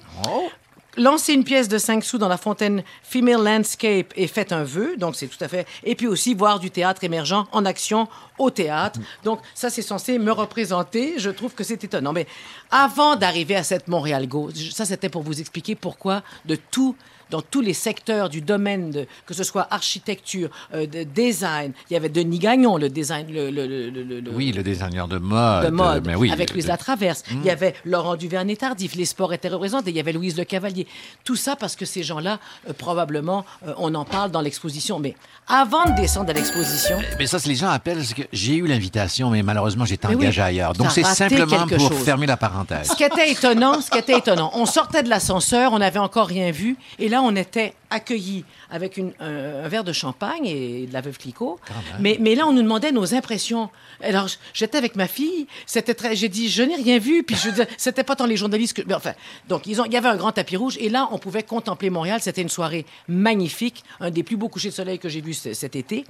Lancer une pièce de 5 sous dans la fontaine Female Landscape et faites un vœu, donc c'est tout à fait. Et puis aussi voir du théâtre émergent en action au théâtre. Donc ça, c'est censé me représenter. Je trouve que c'est étonnant. Mais avant d'arriver à cette Montréal Go, ça c'était pour vous expliquer pourquoi de tout dans tous les secteurs du domaine, de, que ce soit architecture, euh, de design. Il y avait Denis Gagnon, le design, le, le- le- le- le- Oui, le designer de mode. de mode, mais oui, avec Louise Latraverse. Il y avait Laurent Duvernay-Tardif, les sports étaient représentés, il y avait Louise Le Cavalier. Tout ça parce que ces gens-là, euh, probablement, euh, on en parle dans l'exposition. Mais avant de descendre à l'exposition, Mais ça, les gens appellent, c'est que j'ai eu l'invitation, mais malheureusement, j'étais oui, engagé ailleurs. Donc, c'est simplement pour chose. fermer la parenthèse. ce qui était étonnant, ce qui était étonnant, on sortait de l'ascenseur, on n'avait encore rien vu, et là, on était accueillis avec une- un, un verre de champagne et de la veuve Clicquot. Mais, mais là, on nous demandait nos impressions. Alors, j'étais avec ma fille, c'était très, j'ai dit, je n'ai rien vu, puis je (laughs) c'était pas tant les journalistes que, mais enfin, donc ils ont, il y avait un grand tapis rouge, et là, on pouvait contempler Montréal. C'était une soirée magnifique, un des plus beaux couchers de soleil que j'ai vu cet été.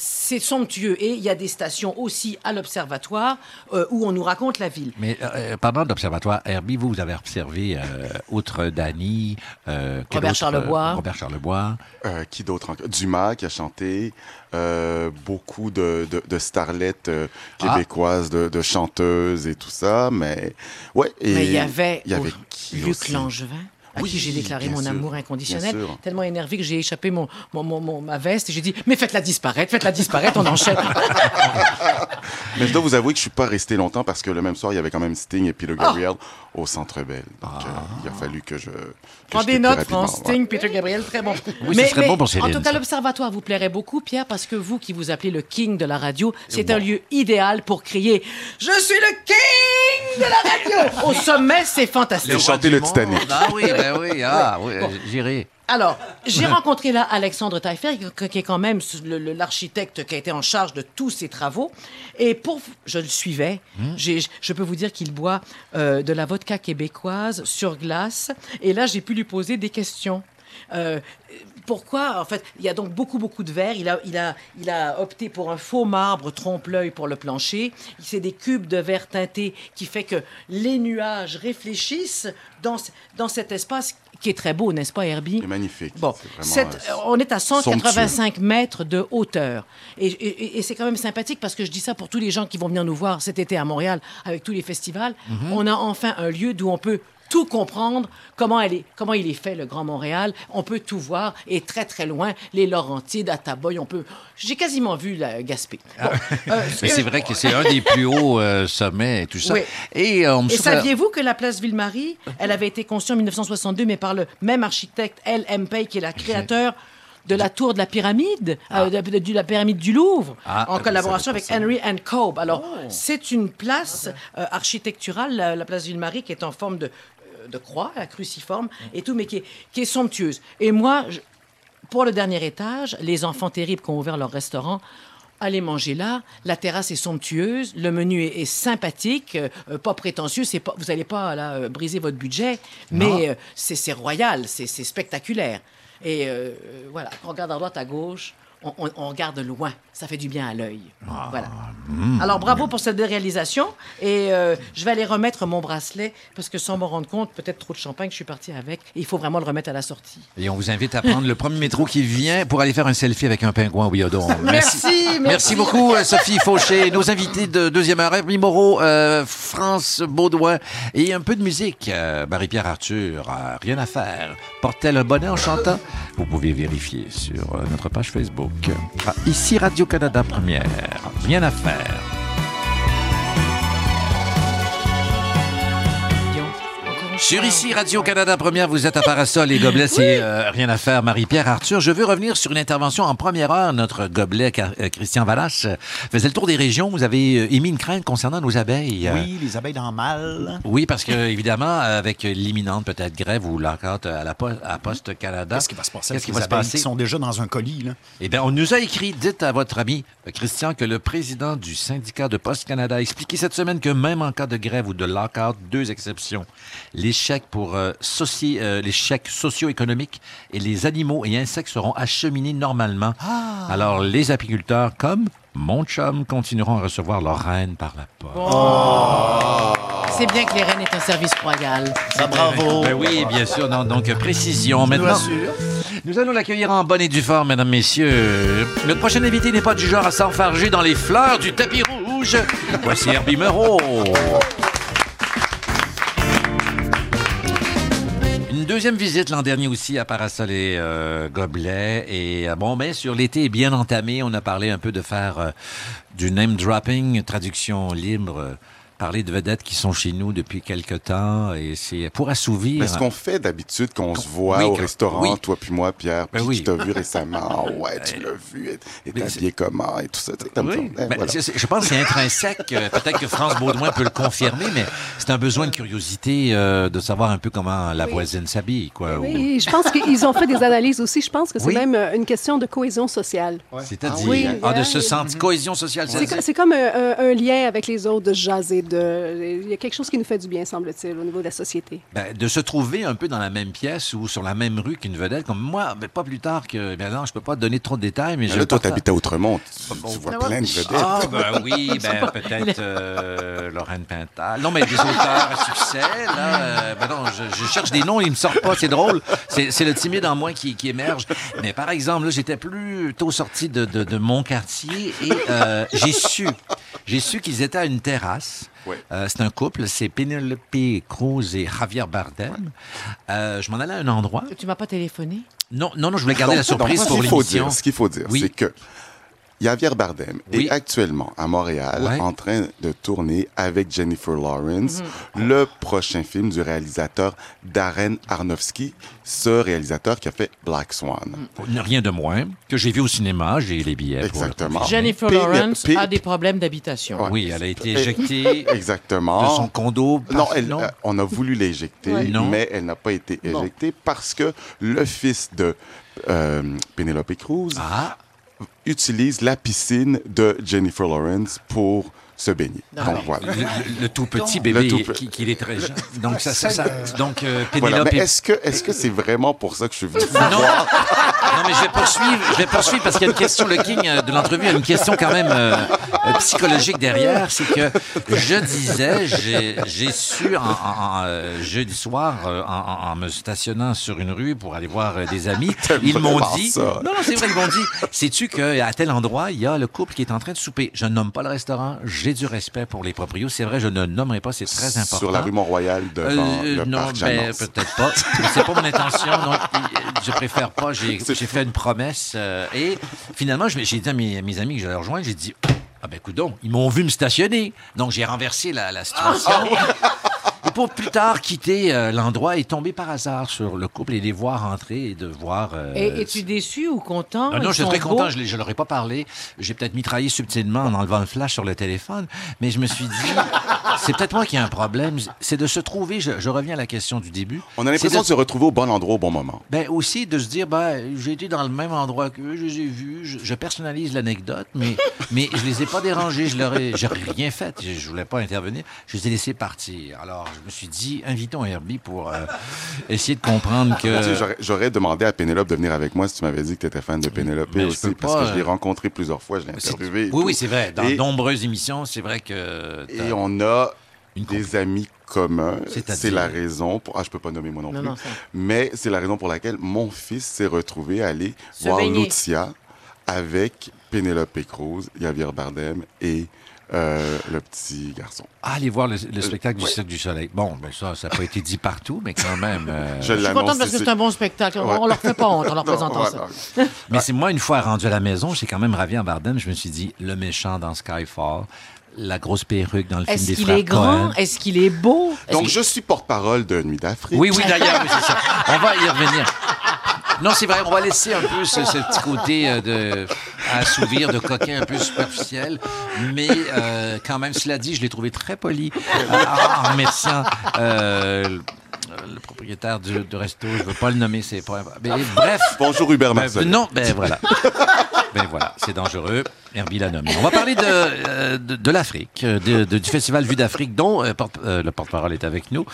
C'est somptueux et il y a des stations aussi à l'observatoire euh, où on nous raconte la ville. Mais euh, parlant d'observatoire, Herbie, vous, vous avez observé, euh, outre Dany, euh, Robert Charlebois. euh, Robert Charlebois. Euh, qui d'autre encore? Dumas qui a chanté, euh, beaucoup de, de, de starlettes euh, Ah. québécoises, de, de chanteuses et tout ça, mais ouais. Et Mais il y avait, y avait Luc aussi? Langevin, à Oui, qui j'ai déclaré mon sûr, amour inconditionnel, tellement énervé que j'ai échappé mon, mon- mon- mon- ma veste et j'ai dit Mais faites-la disparaître, faites-la disparaître, on enchaîne. (laughs) Mais je dois vous avouer que je suis pas resté longtemps parce que le même soir, il y avait quand même Sting et Peter Gabriel au Centre Bell. Donc, euh, il a fallu que je. que Prends je des notes, France, ouais. Sting, Peter Gabriel, très bon. Oui, ce serait bon pour En Céline, tout cas, l'Observatoire vous plairait beaucoup, Pierre, parce que vous qui vous appelez le king de la radio, c'est un lieu idéal pour crier Je suis le king de la radio Au sommet, c'est fantastique. Et chanter le Titanic. Ah oui, ben oui, ah oui, Bon. j'irai. Alors, j'ai rencontré là Alexandre Taillefer, qui est quand même l'architecte qui a été en charge de tous ces travaux. Et pour, je le suivais. J'ai- Je peux vous dire qu'il boit euh, de la vodka québécoise sur glace. Et là, j'ai pu lui poser des questions. Euh, pourquoi, en fait, il y a donc beaucoup, beaucoup de verre. Il a, il a, il a opté pour un faux marbre trompe-l'œil pour le plancher. C'est des cubes de verre teinté qui fait que les nuages réfléchissent dans, dans cet espace qui est très beau, n'est-ce pas, Herbie? C'est magnifique. Bon, vraiment, cette- euh, on est à somptueux. 185 mètres de hauteur. Et, et- et c'est quand même sympathique parce que je dis ça pour tous les gens qui vont venir nous voir cet été à Montréal avec tous les festivals. Mhm. On a enfin un lieu d'où on peut tout comprendre, comment, elle est, comment il est fait, le Grand Montréal. On peut tout voir. Et très, très loin, les Laurentides, Ataboy, on peut... J'ai quasiment vu la Gaspé. Bon, euh, Mais c'est vrai que c'est un des plus hauts euh, sommets et tout ça. Oui. Et euh, on me Et saviez-vous que la place Ville-Marie, elle avait été conçue en 1962, mais par le même architecte, L. M. Pei, qui est la créateur de la tour de la pyramide, euh, de, la pyramide du Louvre, Ah, en je collaboration avec. Henry and Cobb. Alors, c'est une place euh, architecturale, la, la place Ville-Marie, qui est en forme de, de croix, la cruciforme et tout, mais qui est, qui est somptueuse. Et moi, je- pour le dernier étage, les enfants terribles qui ont ouvert leur restaurant, allez manger là. La terrasse est somptueuse, le menu est, est sympathique, euh, euh, pas prétentieux. C'est pas, vous n'allez pas là, euh, briser votre budget, mais euh, c'est royal, c'est spectaculaire. Et voilà, on regarde à droite, à gauche, on, on- on regarde loin. Ça fait du bien à l'œil. Voilà. Alors bravo pour cette belle réalisation. Et euh, je vais aller remettre mon bracelet parce que sans m'en rendre compte, peut-être trop de champagne, je suis partie avec. Et il faut vraiment le remettre à la sortie. Et on vous invite à prendre le premier métro qui vient pour aller faire un selfie avec un pingouin au biodôme. (laughs) Merci, merci. beaucoup, euh, Sophie Fauché. Nos invités de deuxième heure, Herbie Moreau, euh, France Baudouin et un peu de musique. Euh, Marie-Pierre Arthur, rien à faire. Porte-t-elle un bonnet en chantant? Vous pouvez vérifier sur notre page Facebook. Ah, ici Radio-Canada Première. Rien à faire. Sur ici, Radio-Canada Première, vous êtes à Parasol et Gobelet, c'est euh, rien à faire. Marie-Pierre Arthur, je veux revenir sur une intervention en première heure. Notre Gobelet, euh, Christian Valache, euh, faisait le tour des régions. Vous avez émis une crainte concernant nos abeilles. Oui, les abeilles dans le mal. Oui, parce que, (laughs) évidemment, avec l'imminente peut-être grève ou lockout à la po- à Poste Canada. Qu'est-ce qui va se passer? Qu'est-ce qui va se passer? qui sont déjà dans un colis, là? Eh bien, on nous a écrit, dites à votre ami Christian que le président du syndicat de Poste Canada a expliqué cette semaine que même en cas de grève ou de lockout, deux exceptions, les chèques pour euh, soci- euh, les chèques socio-économiques et les animaux et insectes seront acheminés normalement. Alors, les apiculteurs comme mon chum continueront à recevoir leur reine par la poste. C'est bien que les reines aient un service royal. bravo. Ben oui, bien sûr. Non, donc, précision. nous Maintenant, nous allons l'accueillir en bonne et due forme, mesdames, messieurs. Notre prochain invité n'est pas du genre à s'enfarger dans les fleurs du tapis rouge. Voici Herbie. Deuxième visite l'an dernier aussi à Parasol et euh, Gobelet. Et euh, bon, ben, sur l'été bien entamé. On a parlé un peu de faire euh, du name dropping, traduction libre, euh, parler de vedettes qui sont chez nous depuis quelque temps. Et c'est pour assouvir. Mais ce qu'on fait d'habitude, qu'on se voit Oui, au restaurant, oui. toi puis moi, Pierre, puis oui. je t'ai vu récemment, (laughs) Ah ouais, tu l'as vu, et t'es habillé comment, et tout ça. tu Oui, ça. Eh, ben, voilà. je pense que c'est intrinsèque. Euh, Peut-être que France Baudouin peut le confirmer, mais c'est un besoin de curiosité euh, de savoir un peu comment la voisine s'habille. Quoi, ou- Oui, je pense qu'ils ont fait des analyses aussi. Je pense que c'est Oui. même euh, une question de cohésion sociale. C'est-à-dire, Oui, ah, de se sentir cohésion sociale. C'est c'est- co- C'est comme un, un- un lien avec les autres, de jaser. De... Il y a quelque chose qui nous fait du bien, semble-t-il, au niveau de la société. Ben, de se trouver un peu dans la même pièce ou sur la même rue qu'une vedette, comme moi, mais pas plus tard que. Ben non, je peux pas te donner trop de détails, mais Mais je. là, toi, t'habites à Outremont, tu, tu vois plein de vedettes. Ah, ben oui, (laughs) ben peut-être euh, Lorraine Pintal. Non, mais des auteurs à succès, là. euh, ben non, je, je cherche des noms, ils me sortent pas, c'est drôle. C'est c'est le timide en moi qui, qui émerge. Mais par exemple, là, j'étais plutôt sorti de, de, de mon quartier et euh, j'ai su, j'ai su qu'ils étaient à une terrasse. Euh, c'est un couple, c'est Penelope Cruz et Javier Bardem. Euh, je m'en allais à un endroit. Tu m'as pas téléphoné? Non, non, non, je voulais garder la Donc, surprise donc, pour l'émission. Ce qu'il faut dire, Oui. c'est que Javier Bardem Oui. est actuellement à Montréal Ouais. en train de tourner avec Jennifer Lawrence Mhm. le prochain film du réalisateur Darren Aronofsky, ce réalisateur qui a fait Black Swan. Rien de moins que j'ai vu au cinéma, j'ai les billets. pour le Exactement. Jennifer Lawrence a des problèmes d'habitation. Ouais. Oui, elle a été éjectée (laughs) Exactement. de son condo. Non, elle- euh, on a voulu l'éjecter, mais elle n'a pas été Bon. éjectée parce que le fils de euh, Penelope Cruz Ah. Utilise la piscine de Jennifer Lawrence pour se baigner. Donc voilà. Le, tout petit bébé tout qui, est très jeune. (laughs) Donc, ça, ça, ça- donc euh, Voilà. Pénélope. Mais est- est-ce que est-ce que c'est vraiment pour ça que je suis venu vous Non. voir? Non, mais je vais poursuivre, je vais poursuivre parce qu'il y a une question, le king euh, de l'entrevue a une question quand même euh, euh, psychologique derrière. C'est que je disais, j'ai- su en, en- en, jeudi soir, en, en- en me stationnant sur une rue pour aller voir des amis, (laughs) ils m'ont dit, ça. non, non, c'est vrai, ils m'ont dit, sais-tu qu'à tel endroit, il y a le couple qui est en train de souper. Je ne nomme pas le restaurant, j'ai du respect pour les proprios. C'est vrai, je ne nommerai pas, c'est très important. Sur la rue Mont-Royal devant Euh, le non, parc ben, peut-être pas. C'est pas mon intention. (laughs) Donc, euh, je préfère pas. J'ai j'ai fait une promesse. euh, et finalement, j'ai dit à mes, mes amis que j'allais rejoindre, j'ai dit Ah ben, coudonc, ils m'ont vu me stationner. Donc, j'ai renversé la, la situation. Et pour plus tard quitter euh, l'endroit et tomber par hasard sur le couple et les voir entrer et de voir. euh, Et es-tu déçu ou content? ah non, Ils je suis sont très content. Je ne leur ai pas parlé. J'ai peut-être mitraillé subtilement en enlevant le flash sur le téléphone. Mais je me suis dit, (laughs) c'est peut-être moi qui ai un problème. C'est de se trouver. Je, je reviens à la question du début. On a l'impression de se retrouver au bon endroit au bon moment. Ben aussi de se dire, ben, j'ai été dans le même endroit qu'eux, je les ai vus, je, je personnalise l'anecdote, mais, (laughs) mais je les ai pas dérangés, je leur ai, j'ai rien fait, je, je voulais pas intervenir, je les ai laissés partir. Alors je me suis dit, invitons Herbie pour euh, essayer de comprendre Tu sais, que. j'aurais- J'aurais demandé à Pénélope de venir avec moi si tu m'avais dit que tu étais fan de Pénélope Mais je aussi, parce pas, que je l'ai euh, rencontré plusieurs fois, je l'ai C'est- interviewé. Oui, tout. oui, c'est vrai. Dans Et- de nombreuses émissions, c'est vrai que. t'as- Et on a des amis communs. C'est-à-dire? C'est la raison pour... Ah, je peux pas nommer mon nom Non, plus. non, Mais c'est la raison pour laquelle mon fils s'est retrouvé à aller Se voir baigner. Lucia avec Pénélope Cruz, Javier Bardem et euh, le petit garçon. Ah, allez voir le, le spectacle du Cirque du Soleil. Bon, ben ça, ça n'a pas été dit partout, mais quand même. euh, (laughs) Je Je suis contente parce que c'est un bon spectacle. On, on leur fait pas honte en leur (laughs) Non, présentant ça. (laughs) Mais c'est moi, une fois rendu à la maison, j'ai quand même ravi en Barden. Je me suis dit, le méchant dans Skyfall, la grosse perruque dans le film Est-ce des qu'il frères est grand? Est-ce qu'il est beau? Est-ce Donc, qu'il- je suis porte-parole de Nuit d'Afrique. Oui, oui, d'ailleurs, oui, c'est ça. On va y revenir. Non, c'est vrai, on va laisser un peu ce, ce petit côté euh, de à assouvir, de coquin un peu superficiel. Mais euh, quand même, cela dit, je l'ai trouvé très poli euh, en remerciant euh, le, le propriétaire du, du resto. Je ne veux pas le nommer, c'est pas. Mais bref. Bonjour Hubert Ben, Marcel. non, ben voilà. ben voilà, c'est dangereux. Herbie l'a nommé. On va parler de, euh, de, de l'Afrique, euh, de- de- du Festival Vue d'Afrique, dont euh, porte- euh, le porte-parole est avec nous.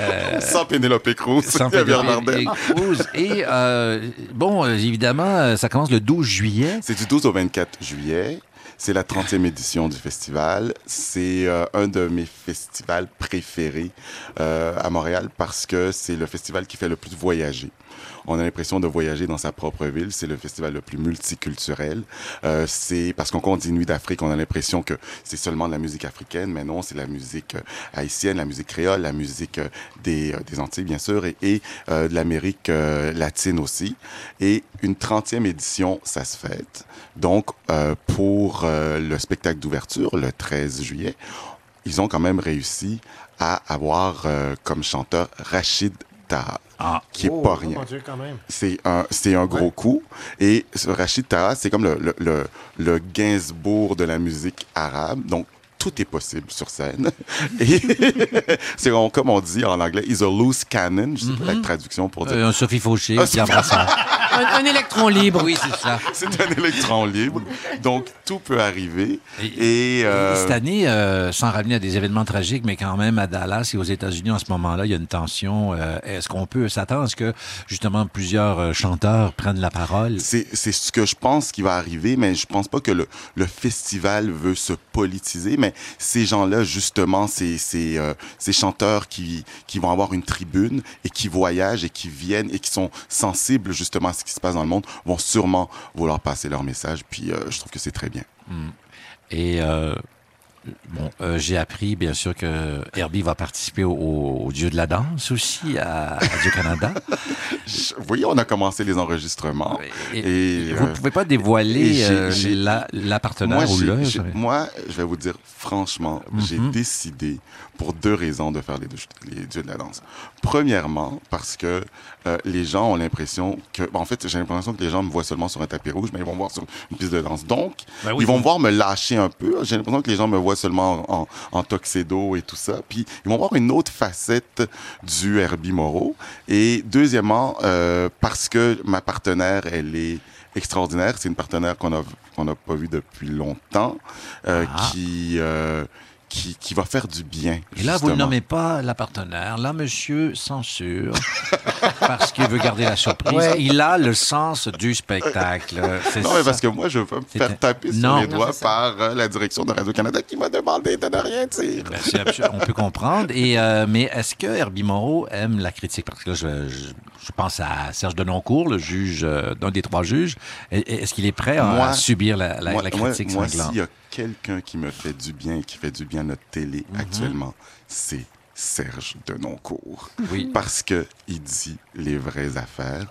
Euh, Sans Pénélope Cruz. sans Pénélope et Cruz. Et euh, bon, euh, évidemment, euh, ça commence le 12 juillet. C'est du 12 au 24 juillet. C'est la 30e édition du festival. C'est euh, un de mes festivals préférés euh, à Montréal parce que c'est le festival qui fait le plus voyager. On a l'impression de voyager dans sa propre ville. C'est le festival le plus multiculturel. Euh, c'est parce qu'on dit Nuit d'Afrique, on a l'impression que c'est seulement de la musique africaine, mais non, c'est la musique euh, haïtienne, la musique créole, la musique euh, des, Antilles, bien sûr, et, de l'Amérique latine aussi. Et une 30e édition, ça se fête. Donc, pour le spectacle d'ouverture, le 13 juillet, ils ont quand même réussi à avoir comme chanteur Rachid Taha, qui est Oh, pas rien. C'est un, c'est un gros coup. Et Rachid Taha, c'est comme le, le, le, le Gainsbourg de la musique arabe. Donc, tout est possible sur scène. (laughs) Et (laughs) c'est comme on dit en anglais, is a loose cannon. Je sais pas la traduction pour dire. Euh, un Sophie Fauché, Pierre Brassard. Un, un électron libre. Oui, c'est ça. (laughs) C'est un électron libre. Donc, tout peut arriver. Et, euh, Cette année, euh, sans ramener à des événements tragiques, mais quand même à Dallas et aux États-Unis en ce moment-là, il y a une tension. Euh, Est-ce qu'on peut s'attendre à ce que justement plusieurs euh, chanteurs prennent la parole? C'est c'est ce que je pense qui va arriver, mais je pense pas que le, le festival veut se politiser, mais ces gens-là, justement, ces, euh, ces chanteurs qui, qui vont avoir une tribune et qui voyagent et qui viennent et qui sont sensibles justement à ce qui se passe dans le monde, vont sûrement vouloir passer leur message, puis euh, je trouve que c'est très bien. Hmm. Et euh, bon, euh, j'ai appris bien sûr que Herbie va participer au, au Dieu de la danse aussi à, Radio-Canada. (laughs) Voyez, on a commencé les enregistrements. Et, Et, vous euh, ne pouvez pas dévoiler euh, la, ou j'ai- moi, je vais vous dire franchement, j'ai Mhm. décidé pour deux raisons de faire les, deux, les dieux de la danse. Premièrement, parce que euh, les gens ont l'impression que, en fait, j'ai l'impression que les gens me voient seulement sur un tapis rouge, mais ils vont me voir sur une piste de danse. Donc, Ben oui, ils vont vous- voir me lâcher un peu. J'ai l'impression que les gens me voient seulement en, en, en tuxedo et tout ça. Puis, ils vont voir une autre facette du Herbie Moreau. Et deuxièmement, euh, parce que ma partenaire, elle est extraordinaire. C'est une partenaire qu'on n'a pas vue depuis longtemps, euh, Ah. qui, qui qui va faire du bien. Et là, vous ne nommez pas la partenaire. Là, monsieur censure (laughs) parce qu'il veut garder la surprise. Ouais. Il a le sens du spectacle. C'est Non, mais parce que moi, je veux me faire taper Non. sur les Non, doigts par euh, la direction de Radio-Canada qui m'a demandé de ne rien dire. Ben, c'est absurde, on peut comprendre. Et, euh, mais est-ce que Herbie Moreau aime la critique? Parce que là, je, je- je pense à Serge Denoncourt, le juge, euh, d'un des trois juges. Est-ce qu'il est prêt à, Moi- à subir la, la- moi, la moi- critique moi, sanglante? s'il y a quelqu'un qui me fait du bien et qui fait du bien à notre télé Mhm. actuellement, c'est Serge Denoncourt. Oui. Parce que il dit les vraies affaires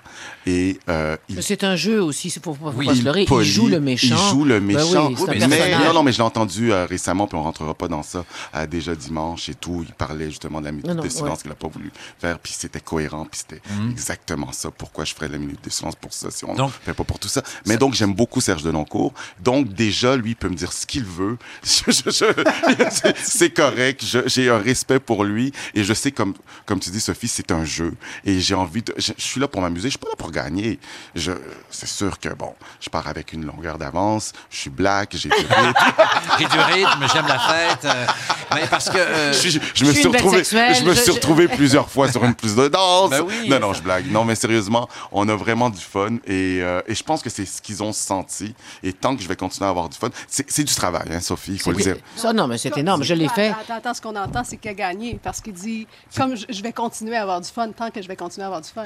et euh, il C'est un jeu aussi, faut, faut Oui, pas se leurrer. Il joue le méchant. Il joue le Ben méchant. oui, c'est mais, non, non, mais je l'ai entendu euh, récemment, puis on rentrera pas dans ça. euh, déjà dimanche et tout, il parlait justement de la minute Non, non, de silence ouais. qu'il a pas voulu faire, puis c'était cohérent, puis c'était Mhm. exactement ça. Pourquoi je ferais la minute de silence pour ça si on Donc- fait pas pour tout ça? Mais donc j'aime beaucoup Serge Deloncourt. Donc déjà lui il peut me dire ce qu'il veut. (laughs) C'est- c'est correct. J'ai un respect pour lui et je sais comme comme tu dis Sophie, c'est un jeu et j'ai envie de. Je, je suis là pour m'amuser. Je suis pas là pour gagner. Je, c'est sûr que bon, je pars avec une longueur d'avance. Je suis black, j'ai du rythme. (laughs) J'ai du rythme, j'aime la fête. euh, mais parce que. euh, je, je- je Je me suis retrouvé, sexuelle, je me je- suis je- retrouvé plusieurs fois sur une piste de danse. Ben oui. non, non, je blague. Non, mais sérieusement, on a vraiment du fun et, euh, et je pense que c'est ce qu'ils ont senti. Et tant que je vais continuer à avoir du fun, c'est c'est du travail, hein, Sophie, il faut le dire. Ça, non, mais c'est énorme. Je l'ai fait. Attends, attends, ce qu'on entend, c'est qu'il a gagné parce qu'il dit comme je, je vais continuer à avoir du fun tant que je vais continuer à avoir du fun.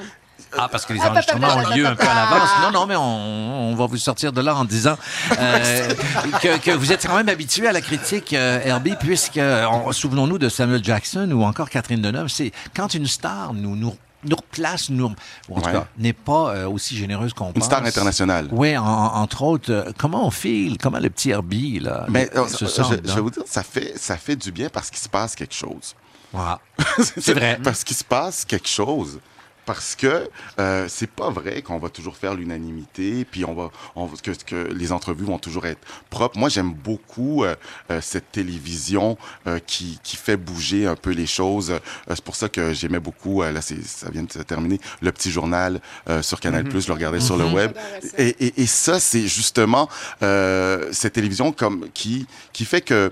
Ah, parce que les enregistrements ont lieu un peu à l'avance. Non, non, mais on, on va vous sortir de là en disant euh, (laughs) que, que vous êtes quand même habitué à la critique, euh, Herbie, puisque, on- souvenons-nous de Samuel Jackson ou encore Catherine Deneuve, c'est quand une star nous, nous, nous replace, nous, ou en tout cas, n'est pas euh, aussi généreuse qu'on pense. Une star internationale. Oui, en- entre autres, euh, comment on file, comment le petit Herbie, là, Mais euh, se je, sent je vais vous dire, ça fait, ça fait du bien parce qu'il se passe quelque chose. Voilà. (laughs) C'est vrai. Parce qu'il se passe quelque chose. Parce que euh, c'est pas vrai qu'on va toujours faire l'unanimité, puis on va, on, va- que, que les entrevues vont toujours être propres. Moi, j'aime beaucoup euh, euh, cette télévision euh, qui, qui fait bouger un peu les choses. Euh, c'est pour ça que j'aimais beaucoup, euh, là, ça vient de se terminer, le petit journal euh, sur Canal+, Mhm. je le regardais sur le Mhm. web. Et, et, et ça, c'est justement euh, cette télévision comme, qui, qui fait que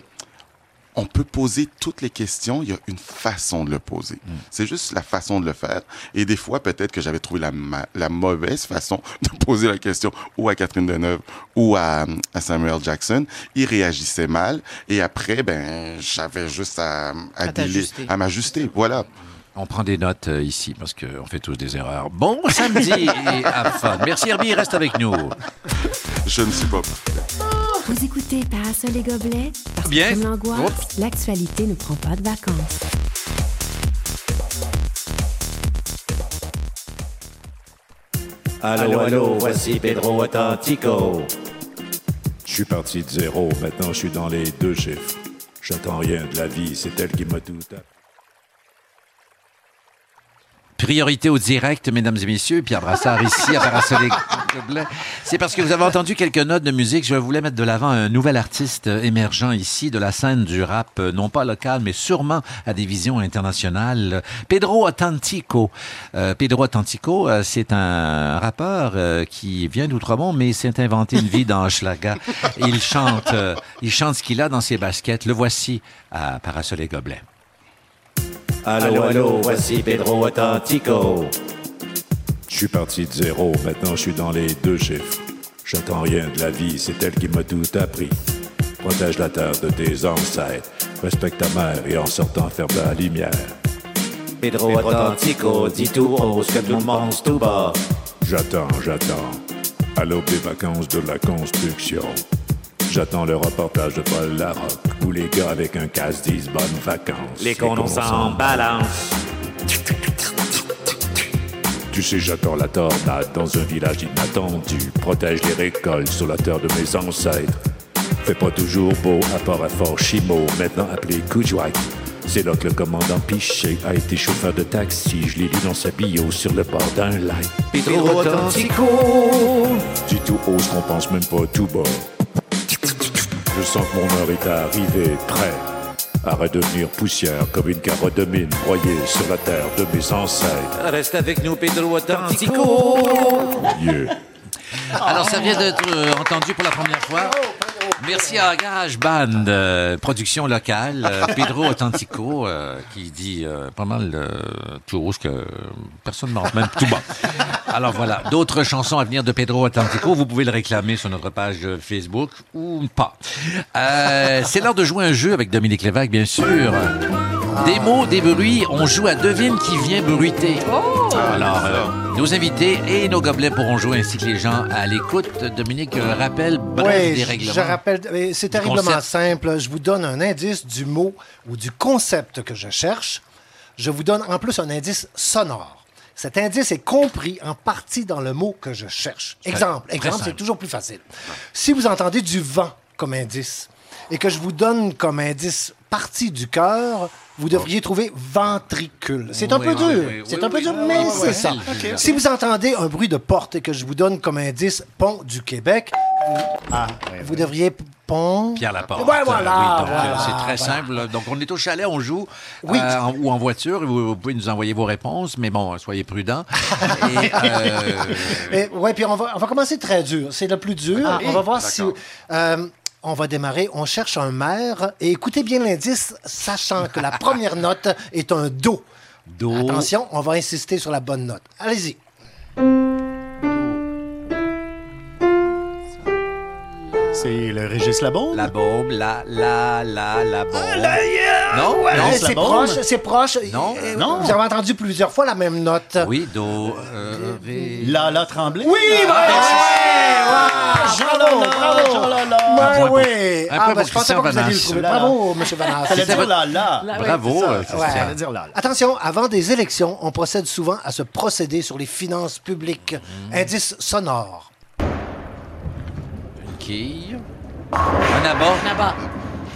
on peut poser toutes les questions, il y a une façon de le poser. C'est juste la façon de le faire. Et des fois, peut-être que j'avais trouvé la, ma- la mauvaise façon (laughs) de poser la question ou à Catherine Deneuve ou à, à Samuel Jackson. Ils réagissaient mal. Et après, ben, j'avais juste à, à, m'ajuster. Voilà. On prend des notes euh, ici parce qu'on fait tous des erreurs. Bon samedi (laughs) et à fun. Merci Herbie, reste avec nous. Je ne suis pas Vous écoutez Parasol et Gobelets? Parce Bien. que comme l'angoisse, l'actualité ne prend pas de vacances. Allô, allô, voici Pedro Authentico. Je suis parti de zéro, maintenant je suis dans les deux chiffres. J'attends rien de la vie, c'est elle qui m'a tout appris. Priorité au direct, mesdames et messieurs. Pierre Brassard ici à Parasol et Gobelets. C'est parce que vous avez entendu quelques notes de musique. Je voulais mettre de l'avant un nouvel artiste émergent ici de la scène du rap, euh, non pas local, mais sûrement à des visions internationales. Pedro Authentico. Euh, Pedro Authentico, euh, c'est un rappeur euh, qui vient d'Outremont, mais s'est inventé une vie dans Schlaga. Il chante, euh, il chante ce qu'il a dans ses baskets. Le voici à Parasol et. Allô, allô, voici Pedro Authentico. Je suis parti de zéro, maintenant je suis dans les deux chiffres. J'attends rien de la vie, c'est elle qui m'a tout appris. Protège la terre de tes ancêtres, respecte ta mère et en sortant ferme la lumière. Pedro Authentico dit tout haut ce que tout le tout bas. J'attends, j'attends. À l'aube des vacances de la construction. J'attends le reportage de Paul Larocque où les gars avec un casse disent bonnes vacances. Les cons, on s'en balance. Tu sais, j'attends la tornade dans un village inattendu. Protège les récoltes sur la terre de mes ancêtres. Fait pas toujours beau à part à Fort Chimo, maintenant appelé Coujouac. C'est là que le commandant Piché a été chauffeur de taxi. Je l'ai lu dans sa bio sur le bord d'un lac. Pedro Authentico. Dis tout haut ce qu'on pense même pas tout bas. Je sens que mon heure est arrivée, prêt à redevenir poussière comme une carotte de mine broyée sur la terre de mes ancêtres. Reste avec nous, Pedro Authentico. Yeah. Alors, ça vient d'être entendu pour la première fois. Merci à Garage Band, euh, production locale, euh, Pedro Authentico, euh, qui dit pas mal de choses que personne ne même tout bas. Alors voilà, d'autres chansons à venir de Pedro Authentico, vous pouvez le réclamer sur notre page Facebook ou pas. C'est l'heure de jouer un jeu avec Dominique Lévesque, bien sûr. Des mots, des bruits, on joue à devine qui vient bruiter. Alors, euh, nos invités et nos gobelets pourront jouer ainsi que les gens à l'écoute. Dominique, euh, rappelle bref Oui, des je- règlements. je rappelle, c'est terriblement concept. simple. Je vous donne un indice du mot ou du concept que je cherche. Je vous donne en plus un indice sonore. Cet indice est compris en partie dans le mot que je cherche. Exemple, exemple, c'est toujours plus facile. Si vous entendez du vent comme indice et que je vous donne comme indice partie du cœur, vous devriez trouver ventricule. C'est un Oui, peu oui, dur. oui, oui, c'est oui, un peu oui. dur, Ah, mais c'est ça. Si vous entendez un bruit de porte et que je vous donne comme indice pont du Québec, vous, ah, vous devriez pont. Pierre Laporte. Ouais, voilà, Oui, c'est très voilà. simple. Donc, on est au chalet, on joue. Oui. euh, en- ou en voiture. Vous, vous pouvez nous envoyer vos réponses, mais bon, soyez prudents. (laughs) Euh, ouais, puis on va, on va commencer très dur. C'est le plus dur. Ah, on va voir si. On va démarrer. On cherche un maire. Et écoutez bien l'indice, sachant que la (laughs) première note est un Do. Do. Attention, on va insister sur la bonne note. Allez-y. C'est le Régis Labaume? La baume, la, la, la, la baume. non, Ouais, non, c'est proche, c'est proche. Non, Euh, non. Vous avez entendu plusieurs fois la même note. Oui, do, euh, ré. La, la, Tremblay? Oui, ben, Ah, bravo, bravo. Lala. Ben oui. Ah, ben, je pensais pas que vous alliez le trouver. Bravo, M. Vanas. Fallait C'était dire la, la. Bravo, c'est ça. euh, dire la, la. Attention, avant des élections, on procède souvent à ce procédé sur les finances publiques. Mm. Indice sonore. Quille. Un abat. Là-bas.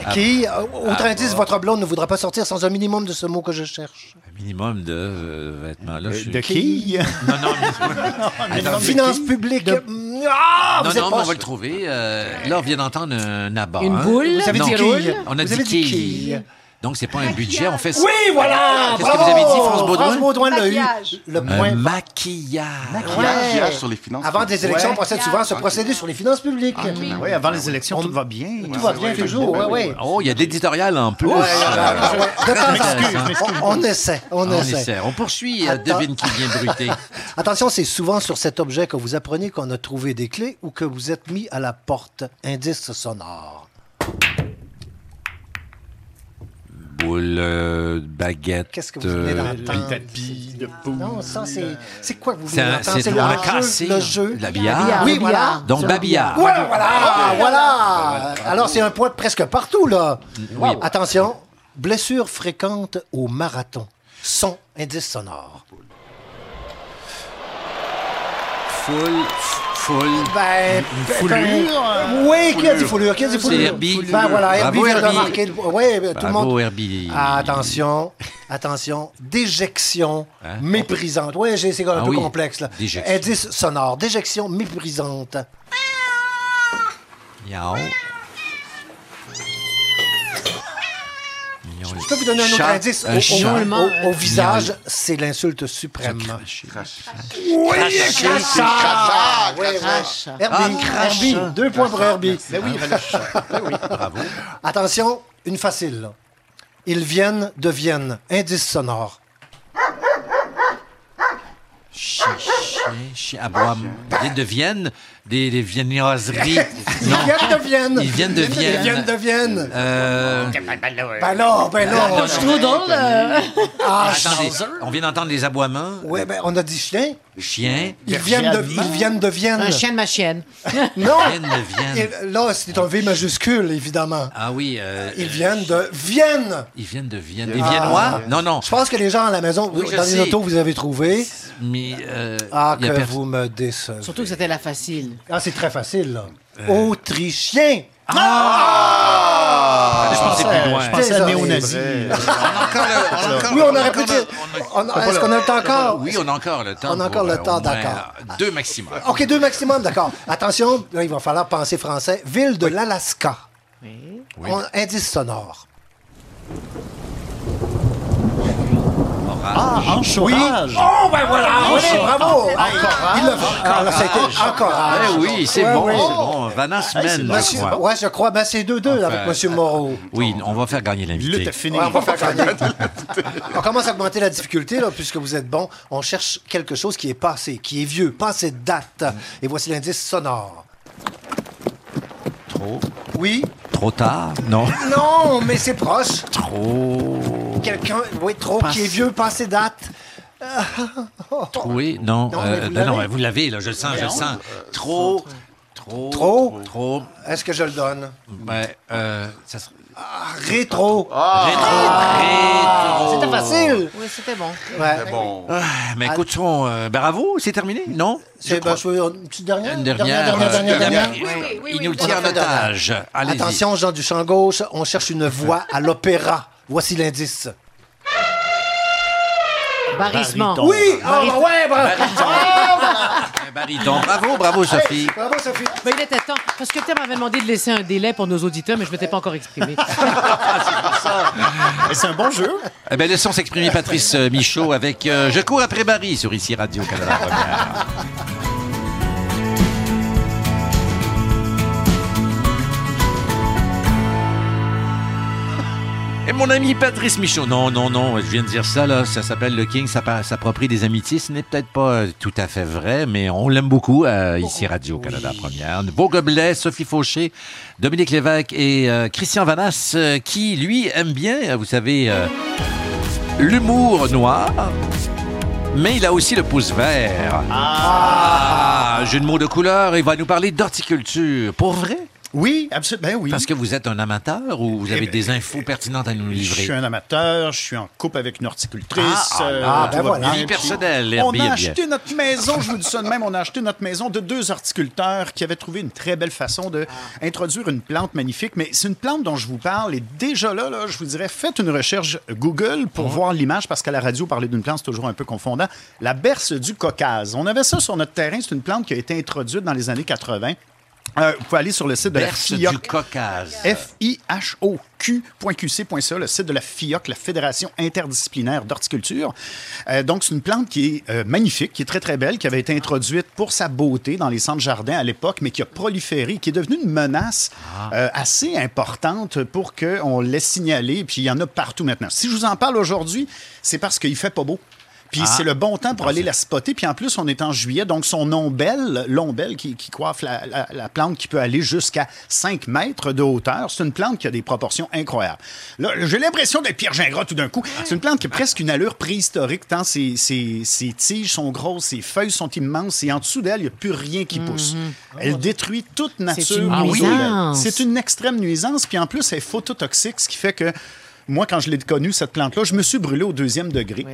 Ah. Qui, euh, autre Ah, indice, votre blonde ne voudra pas sortir sans un minimum de ce mot que je cherche. Un minimum de euh, vêtements. Là, je suis- De qui? Non, non, mais... Attends, (laughs) Finances publiques. Mm, Ah, non, non, mais on va le trouver. Euh, là, on vient d'entendre un abat. Une hein. boule. Vous avez Non. dit quille. On a Vous dit dit quille. Donc, c'est pas un budget, on fait Oui, voilà! Qu'est-ce que vous avez dit, France Baudouin? France Baudouin l'a eu. Maquillage. Le Un point. maquillage. Ouais. sur les finances. Avant des élections, on procède souvent à ce procédé sur les finances publiques. Oui, avant les élections, tout va bien. Tout va bien toujours, oui, oui. Oh, il y a de l'éditorial en plus. On, essaie, on, On essaie. On poursuit. euh, Attends. Devine qui vient bruter. (laughs) Attention, c'est souvent sur cet objet que vous apprenez qu'on a trouvé des clés ou que vous êtes mis à la porte. Indice sonore. Boule, euh, baguette. Qu'est-ce que vous venez euh, d'entendre? tapis de poule. Non, ça, c'est. C'est quoi que vous C'est venez un- d'entendre? c'est- le on a jeu, cassé. Le jeu. La billard. Oui, voilà. Donc, babillard. Ouais, voilà, voilà. Alors, c'est un point presque partout, là. Oui. Attention, blessure fréquente au marathon. Son, indice sonore. Foule, foule. Ben, Une ben, foulure. ben, oui, qui a dit foulure? Qui a dit C'est? Herbie. Ben voilà, Herbie vient de marquer. Oui, ben, tout le monde. Herbie. Ah, attention, attention, déjection Hein? méprisante. Oui, c'est c'est un Ah peu oui, complexe. Là. déjection. Indice sonore, déjection méprisante. Miaou. Je peux vous donner un autre Chat, indice. un Au, chat. au- au- au visage, c'est l'insulte suprême. Cracher. Oui. Crache. Herbie, Ah, Herbie, deux points pour Herbie. Oui, chat. Ben oui. Bravo. Attention, une facile. Ils viennent de Vienne. Indice sonore. Chien, chien, chien. À bois. Ils viennent de Vienne. Des, des viennoiseries. (laughs) Ils viennent de Vienne. Ils viennent de Ils Vienne. viennent de Vienne. Euh, Ben non, ben non. Le strudel. euh, Ah, attendez, on vient d'entendre les aboiements. Ouais, ben on a dit chien. Chien. Ils viennent de, ils viennent de Vienne. Un chien de ma chienne. (laughs) Non. Vienne de Vienne. Et là, c'est un V majuscule, évidemment. Ah oui. euh, Ils viennent de Vienne. Ils viennent de Vienne. Des Viennois? Non, non. Je pense que les gens à la maison, Oui, je dans les sais. autos, vous avez trouvé. Mais. euh, Ah, que vous me décevez. Surtout que c'était la facile. Ah, c'est très facile, là. Autrichien. Ah! Je pensais plus loin. Je pensais à néo-nazi. (laughs) Oui, on aurait pu dire. Est-ce qu'on a le temps encore? Oui, on a encore le temps. On a encore pour, le euh, temps, d'accord. euh, Deux maximum. OK, deux maximum, d'accord. Attention, là, il va falloir penser français. Ville de l'Alaska. On- indice sonore. Ah, Oui. enchourage. Oh, ben voilà! Oui, bravo! Encourage. Il l'a fait. Ah, là, ça a été encourage. Eh oui, c'est Ouais, bon, c'est bon. Monsieur, crois. ouais, je crois. Ben, c'est 2-2 Enfin, avec M. Moreau. Oui, on va faire gagner l'invité. Lutte finie. Ouais, on va faire gagner. (laughs) on commence à augmenter la difficulté, là, puisque vous êtes bon. On cherche quelque chose qui est passé, qui est vieux, passé de date. Et voici l'indice sonore. Trop, Oui? trop tard? Non. (laughs) Non, mais c'est proche. Trop. Quelqu'un, oui, trop, Passe- qui est vieux, passé date. (laughs) Oui, non. Non, euh, mais vous ben non, l'avez. ouais, vous l'avez, là, je le sens, je le sens. Trop. Trop. Trop? Trop. Est-ce que je le donne? Ouais, euh, ça serait. Ah, rétro. Rétro. Rétro. C'était facile. Oui, c'était bon. Ouais. Bon. Ah, mais écoutons, euh, bravo, c'est terminé, non? C'est ben, je veux une petite dernière. Une dernière. dernière, dernière, euh, dernière. Il nous tient en otage. Attention, Jean du champ gauche, on cherche une voix à l'opéra. Voici l'indice. Barrissement. Bariton. Oui! Ah, ouais, bravo! Bravo, bravo, Sophie. Bravo, Sophie. Ben, il était temps. Parce que Pierre m'avait demandé de laisser un délai pour nos auditeurs, mais je ne m'étais pas encore exprimé. (laughs) C'est un bon jeu. Eh bien, laissons s'exprimer Patrice euh, Michaud avec euh, Je cours après Barry sur ici Radio-Canada Première. Mon ami Patrice Michaud. Non, non, non, je viens de dire ça, là. Ça s'appelle Le King, ça s'approprie des amitiés. Ce n'est peut-être pas euh, tout à fait vrai, mais on l'aime beaucoup euh, ici, Radio-Canada Première. Beau Gobelet, Sophie Fauché, Dominique Lévesque et euh, Christian Vanas, euh, qui, lui, aime bien, vous savez, l'humour noir. Mais il a aussi le pouce vert. Ah, Jeu de mots de couleur, il va nous parler d'horticulture. Pour vrai? Oui, absolument. Ben oui. Parce que vous êtes un amateur ou vous avez Eh ben, des infos pertinentes à nous Je livrer? suis un amateur, je suis en couple avec une horticultrice. Ah, euh, ah, ben va voilà. bien. Vie personnelle, On a acheté notre maison, je vous dis ça de même, on a acheté notre maison de deux horticulteurs qui avaient trouvé une très belle façon de introduire une plante magnifique. Mais c'est une plante dont je vous parle et déjà là, là je vous dirais, faites une recherche Google pour voir l'image parce qu'à la radio, parler d'une plante, c'est toujours un peu confondant. La berce du Caucase. On avait ça sur notre terrain. C'est une plante qui a été introduite dans les années 80. Euh, vous pouvez aller sur le site de Berce la FIOC. F-I-H-O-Q.QC.ca, le site de la FIOC, la Fédération interdisciplinaire d'horticulture. Euh, donc, c'est une plante qui est euh, magnifique, qui est très, très belle, qui avait été introduite pour sa beauté dans les centres jardins à l'époque, mais qui a proliféré, qui est devenue une menace euh, assez importante pour qu'on l'ait signalée. Puis, il y en a partout maintenant. Si je vous en parle aujourd'hui, c'est parce qu'il fait pas beau. Puis Ah. c'est le bon temps pour aller la spotter. Puis en plus, on est en juillet, donc son ombelle, l'ombelle qui, qui coiffe la, la- la plante qui peut aller jusqu'à 5 mètres de hauteur, c'est une plante qui a des proportions incroyables. Là, j'ai l'impression d'être Pierre Gingras tout d'un coup. C'est une plante qui a presque une allure préhistorique, tant ses, ses- ses tiges sont grosses, ses feuilles sont immenses, et en dessous d'elle, il n'y a plus rien qui pousse. Elle détruit toute nature. une autour d'elle. nuisance. C'est une extrême nuisance, puis en plus, elle est phototoxique, ce qui fait que moi, quand je l'ai connue, cette plante-là, je me suis brûlé au deuxième degré.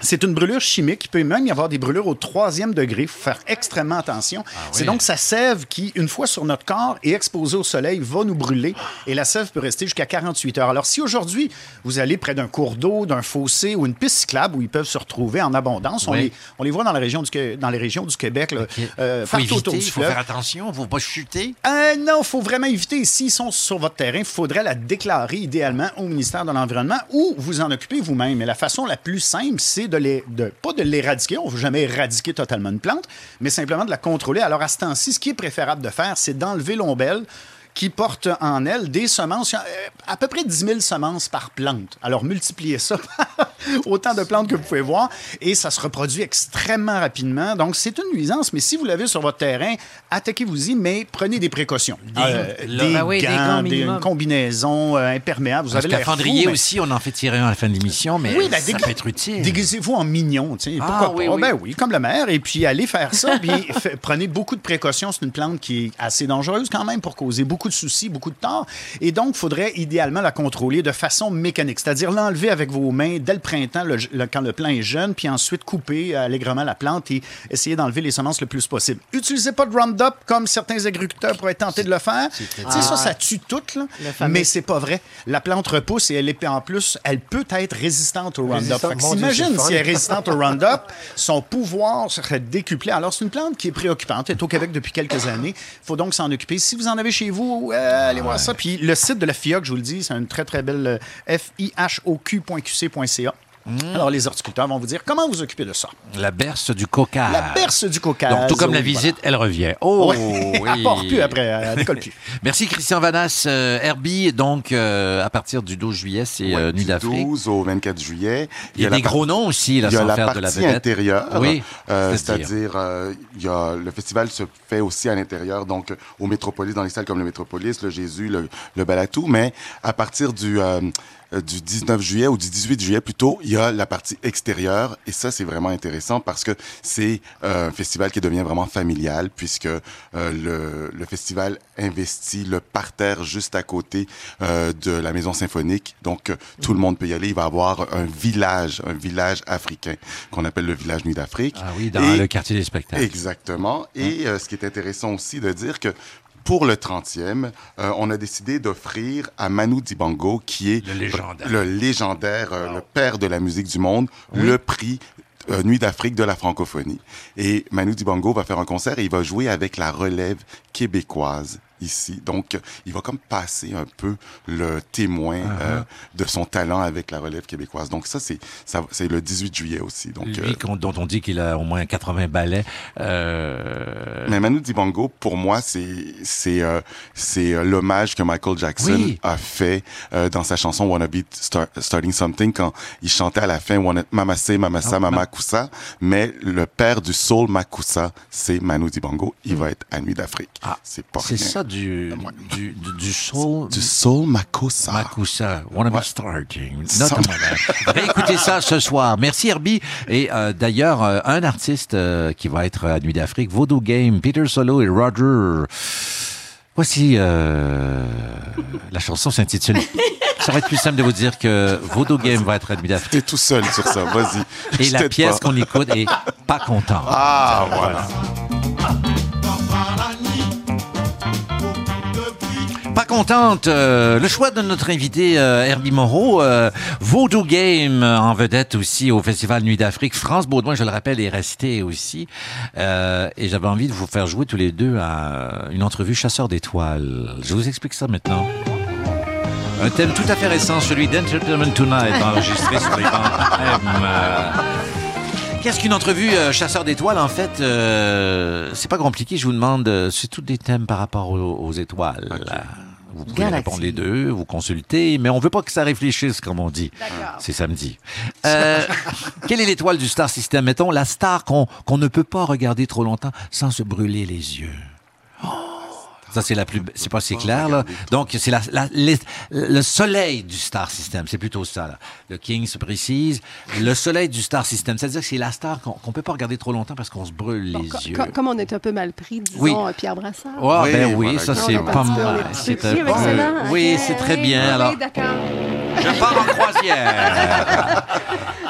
C'est une brûlure chimique. Il peut même y avoir des brûlures au troisième degré. Il faut faire extrêmement attention. C'est donc sa sève qui, une fois sur notre corps et exposée au soleil, va nous brûler. Et la sève peut rester jusqu'à 48 heures. Alors, si aujourd'hui, vous allez près d'un cours d'eau, d'un fossé ou une piste cyclable où ils peuvent se retrouver en abondance, on, les, on les voit dans, la région du, dans les régions du Québec, là, euh, faut partout autour éviter, du faut fleuve. faire attention, faut pas chuter. Euh, non, il faut vraiment éviter. S'ils sont sur votre terrain, il faudrait la déclarer idéalement au ministère de l'Environnement ou vous en occuper vous-même. Et la façon la plus simple, c'est de les, de, pas de l'éradiquer. On ne veut jamais éradiquer totalement une plante, mais simplement de la contrôler. Alors, à ce temps-ci, ce qui est préférable de faire, c'est d'enlever l'ombelle qui porte en elle des semences, euh, à peu près 10 000 semences par plante. Alors, multipliez ça par (laughs) autant de plantes que vous pouvez voir, et ça se reproduit extrêmement rapidement. Donc, c'est une nuisance, mais si vous l'avez sur votre terrain, attaquez-vous-y, mais prenez des précautions. Euh, Des- Ben oui, des gants, gants des, minimum. une combinaison euh, imperméable. Vous avez fou, mais- aussi, on en fait tirer un à la fin de l'émission, mais oui, ben, ça peut être utile. Déguisez-vous en mignon, tu sais. Ah, Pourquoi oui, pas? oui. Ben oui, comme le maire. Et puis, allez faire ça. puis, (laughs) prenez beaucoup de précautions. C'est une plante qui est assez dangereuse quand même pour causer beaucoup de soucis, beaucoup de tort. Et donc, il faudrait idéalement la contrôler de façon mécanique. C'est-à-dire l'enlever avec vos mains dès le printemps, le- le- quand le plant est jeune, puis ensuite couper allègrement la plante et essayer d'enlever les semences le plus possible. Utilisez pas de Roundup comme certains agriculteurs pourraient tenter de le faire. Tu sais, ça, Ah. ça tue tout, là. Mais c'est pas vrai. La plante repousse et elle est en plus, elle peut être résistante au Roundup. S'imagine si elle est résistante au Roundup, son pouvoir serait décuplé. Alors, c'est une plante qui est préoccupante. Elle est au Québec depuis quelques années. Il faut donc s'en occuper. Si vous en avez chez vous, euh, allez voir ça. Puis le site de la FIOC, je vous le dis, c'est une très, très belle euh, F-I-H-O-Q.QC.ca. Alors, les horticulteurs vont vous dire comment vous occuper de ça? La berce du Caucase. La berce du Caucase. Donc, tout comme la visite, elle revient. Oh, Ouais. oui. (laughs) Elle part plus après, elle (laughs) décolle plus. Merci, Christian Vanas. Euh, Herbie, donc, euh, à partir du 12 juillet, c'est euh, Nuit du d'Afrique. 12 au 24 juillet. Il y a des par- gros noms aussi, là, Il y a sans la faire partie de la vedette. intérieure. Oui, euh, c'est-à-dire? Euh, il y a, le festival se fait aussi à l'intérieur, donc au Métropolis, dans les salles comme le Métropolis, le Jésus, le, le Balatou. Mais à partir du, du 19 juillet ou du 18 juillet plutôt, il y a la partie extérieure. Et ça, c'est vraiment intéressant parce que c'est euh, un festival qui devient vraiment familial puisque euh, le, le festival investit le parterre juste à côté euh, de la maison symphonique. Donc, euh, tout le monde peut y aller. Il va y avoir un village, un village africain qu'on appelle le village Nuit d'Afrique. Ah oui, dans Et- le quartier des spectacles. Exactement. Et euh, ce qui est intéressant aussi de dire que pour le 30e, euh, on a décidé d'offrir à Manu Dibango, qui est Le légendaire. le, légendaire, euh, le père de la musique du monde, le prix euh, Nuit d'Afrique de la francophonie. Et Manu Dibango va faire un concert et il va jouer avec la relève québécoise ici. Donc, il va comme passer un peu le témoin Uh-huh. euh, de son talent avec la relève québécoise. Donc, ça, c'est ça- c'est le 18 juillet aussi. Donc, Lui euh, dont on dit qu'il a au moins 80 ballets. euh, Mais Manu Dibango, pour moi, c'est c'est euh, c'est euh, l'hommage que Michael Jackson Oui. a fait euh, dans sa chanson Wanna Be Star- Starting Something quand il chantait à la fin Wanna Mama Say Mama Sa Ah, Mama ma- Kusa. Mais le père du soul Makusa, c'est Manu Dibango. Il va être à Nuit d'Afrique. c'est pas. Ah, c'est rien. ça du, du, du, du soul. Du soul Makusa. Makusa. Wanna be Ouais. starting. Ça- Notamment. Réécoutez (laughs) ça ce soir. Merci Herbie. Et euh, d'ailleurs, euh, un artiste euh, qui va être à Nuit d'Afrique, Voodoo Game, Peter Solo et Roger. Voici euh, la chanson s'intitule. (laughs) Ça va être plus simple de vous dire que Voodoo Game va être à Nuit d'Afrique. T'es tout seul sur ça, vas-y. Et Je la pièce qu'on écoute est pas content. Ah, voilà. Contente. euh, le choix de notre invité euh, Herbie Moreau, euh, Voodoo Game en vedette aussi au Festival Nuit d'Afrique. France Baudouin, je le rappelle, est resté aussi. Euh, et j'avais envie de vous faire jouer tous les deux à une entrevue Chasseur d'étoiles. Je vous explique ça maintenant. Un thème tout à fait récent, celui d'Entertainment Tonight, (laughs) enregistré sur les Qu'est-ce qu'une entrevue euh, chasseur d'étoiles En fait, euh, c'est pas compliqué. Je vous demande, euh, c'est tous des thèmes par rapport aux, aux étoiles. Vous pouvez répondre les deux, vous consultez, mais on veut pas que ça réfléchisse, comme on dit. C'est samedi. Euh, (laughs) quelle est l'étoile du star system? Mettons la star qu'on qu'on ne peut pas regarder trop longtemps sans se brûler les yeux. Oh, Ça, c'est la plus. C'est pas si clair, là. Donc, c'est la, la- les- le soleil du star system. C'est plutôt ça, là. Le King se précise. Le soleil du star system. C'est-à-dire que c'est la star qu'on qu'on peut pas regarder trop longtemps parce qu'on se brûle les yeux. co- comme on est un peu mal pris, disons, Oui. euh, Pierre Brassard. Oui, ben oui, voilà, ça c'est est pas mal. C'est un excellent. Oui, c'est très bien. oui, Alors, d'accord. je pars en croisière.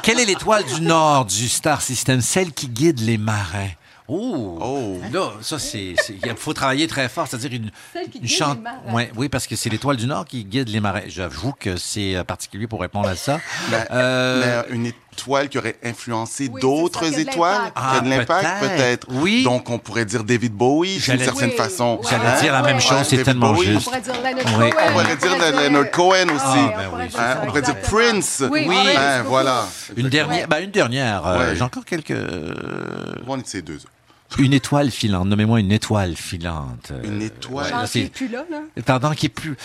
Quelle est l'étoile du nord du star system, celle qui guide les marins? Oh, là, ça c'est, c'est- il faut travailler très fort, c'est-à-dire une, Celle qui une guide chan- les marins. Ouais, oui, parce que c'est l'étoile du nord qui guide les marins. J'avoue que c'est euh, particulier pour répondre à ça. Euh, mais une étoile qui aurait influencé Oui, d'autres ça, qui a de étoiles, l'impact. qui a de Ah, l'impact peut-être. Oui. Donc on pourrait dire David Bowie d'une certaine Oui, façon. J'allais dire la même Ouais, chose, c'est David tellement Bowie. On juste. pourrait dire Leonard Oui. Cohen. On pourrait dire Leonard Cohen aussi. Ah, ben on pourrait oui. dire Hein, ça, on pourrait dire exactement. Prince. Oui, Hein, voilà. Une dernière, ben, une dernière. euh, Ouais. J'ai encore quelques. On est ces deux. Une étoile filante. Nommez-moi une étoile filante. Euh, Une étoile. Genre, qui est plus là, là? Pardon, qui est plus.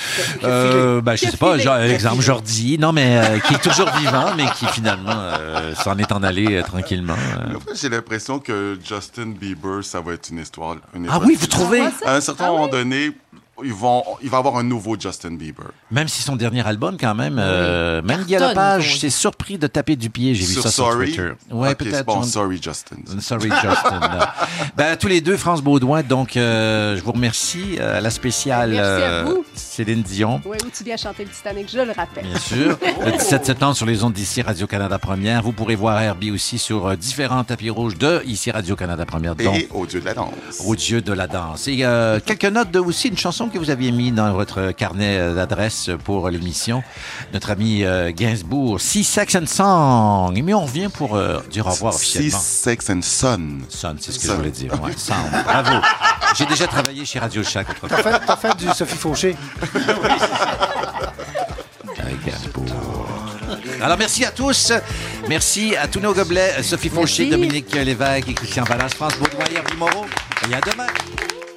Euh, ben, je sais pas, genre, exemple Jordi, non, mais euh, qui est toujours vivant, mais qui finalement euh, s'en est en allé euh, tranquillement. euh. J'ai l'impression que Justin Bieber, ça va être une histoire. une Ah oui, vous filante. trouvez? À un certain moment donné, ils vont, il va y avoir un nouveau Justin Bieber. Même si son dernier album, quand même, euh, même Guy Lepage s'est surpris de taper du pied. J'ai vu Sur ça sur Sorry? Twitter. Ouais, Ok, peut-être. bon, John- sorry Justin. Sorry, Justin. (laughs) ben, tous les deux, France Baudouin. Donc, euh, je vous remercie. euh, à la spéciale Merci à euh, vous. Céline Dion. Oui, où tu viens chanter le Titanic, je le rappelle. Bien sûr. (laughs) Le 17 septembre sur les ondes d'ici Radio-Canada Première. Vous pourrez voir Herbie aussi sur euh, différents tapis rouges de ici Radio-Canada Première. Donc, Et au Dieu de la danse. au Dieu de la danse. Et euh, quelques notes de aussi une chanson que vous aviez mis dans votre carnet euh, d'adresse pour l'émission. Notre ami euh, Gainsbourg, Six Sex and Song. Mais on revient pour euh, dire au revoir Six officiellement. Sex and Son. Son, c'est ce que Son. je voulais dire. Ouais. Bravo. J'ai déjà travaillé chez Radio Shack T'as fait, du Sophie Fauché. Avec Gainsbourg. Alors, merci à tous. Merci à tous nos gobelets. Sophie Fauché. Dominique Lévesque et Christian Ballas, France Baudouin, Herbie Moreau. Et à demain.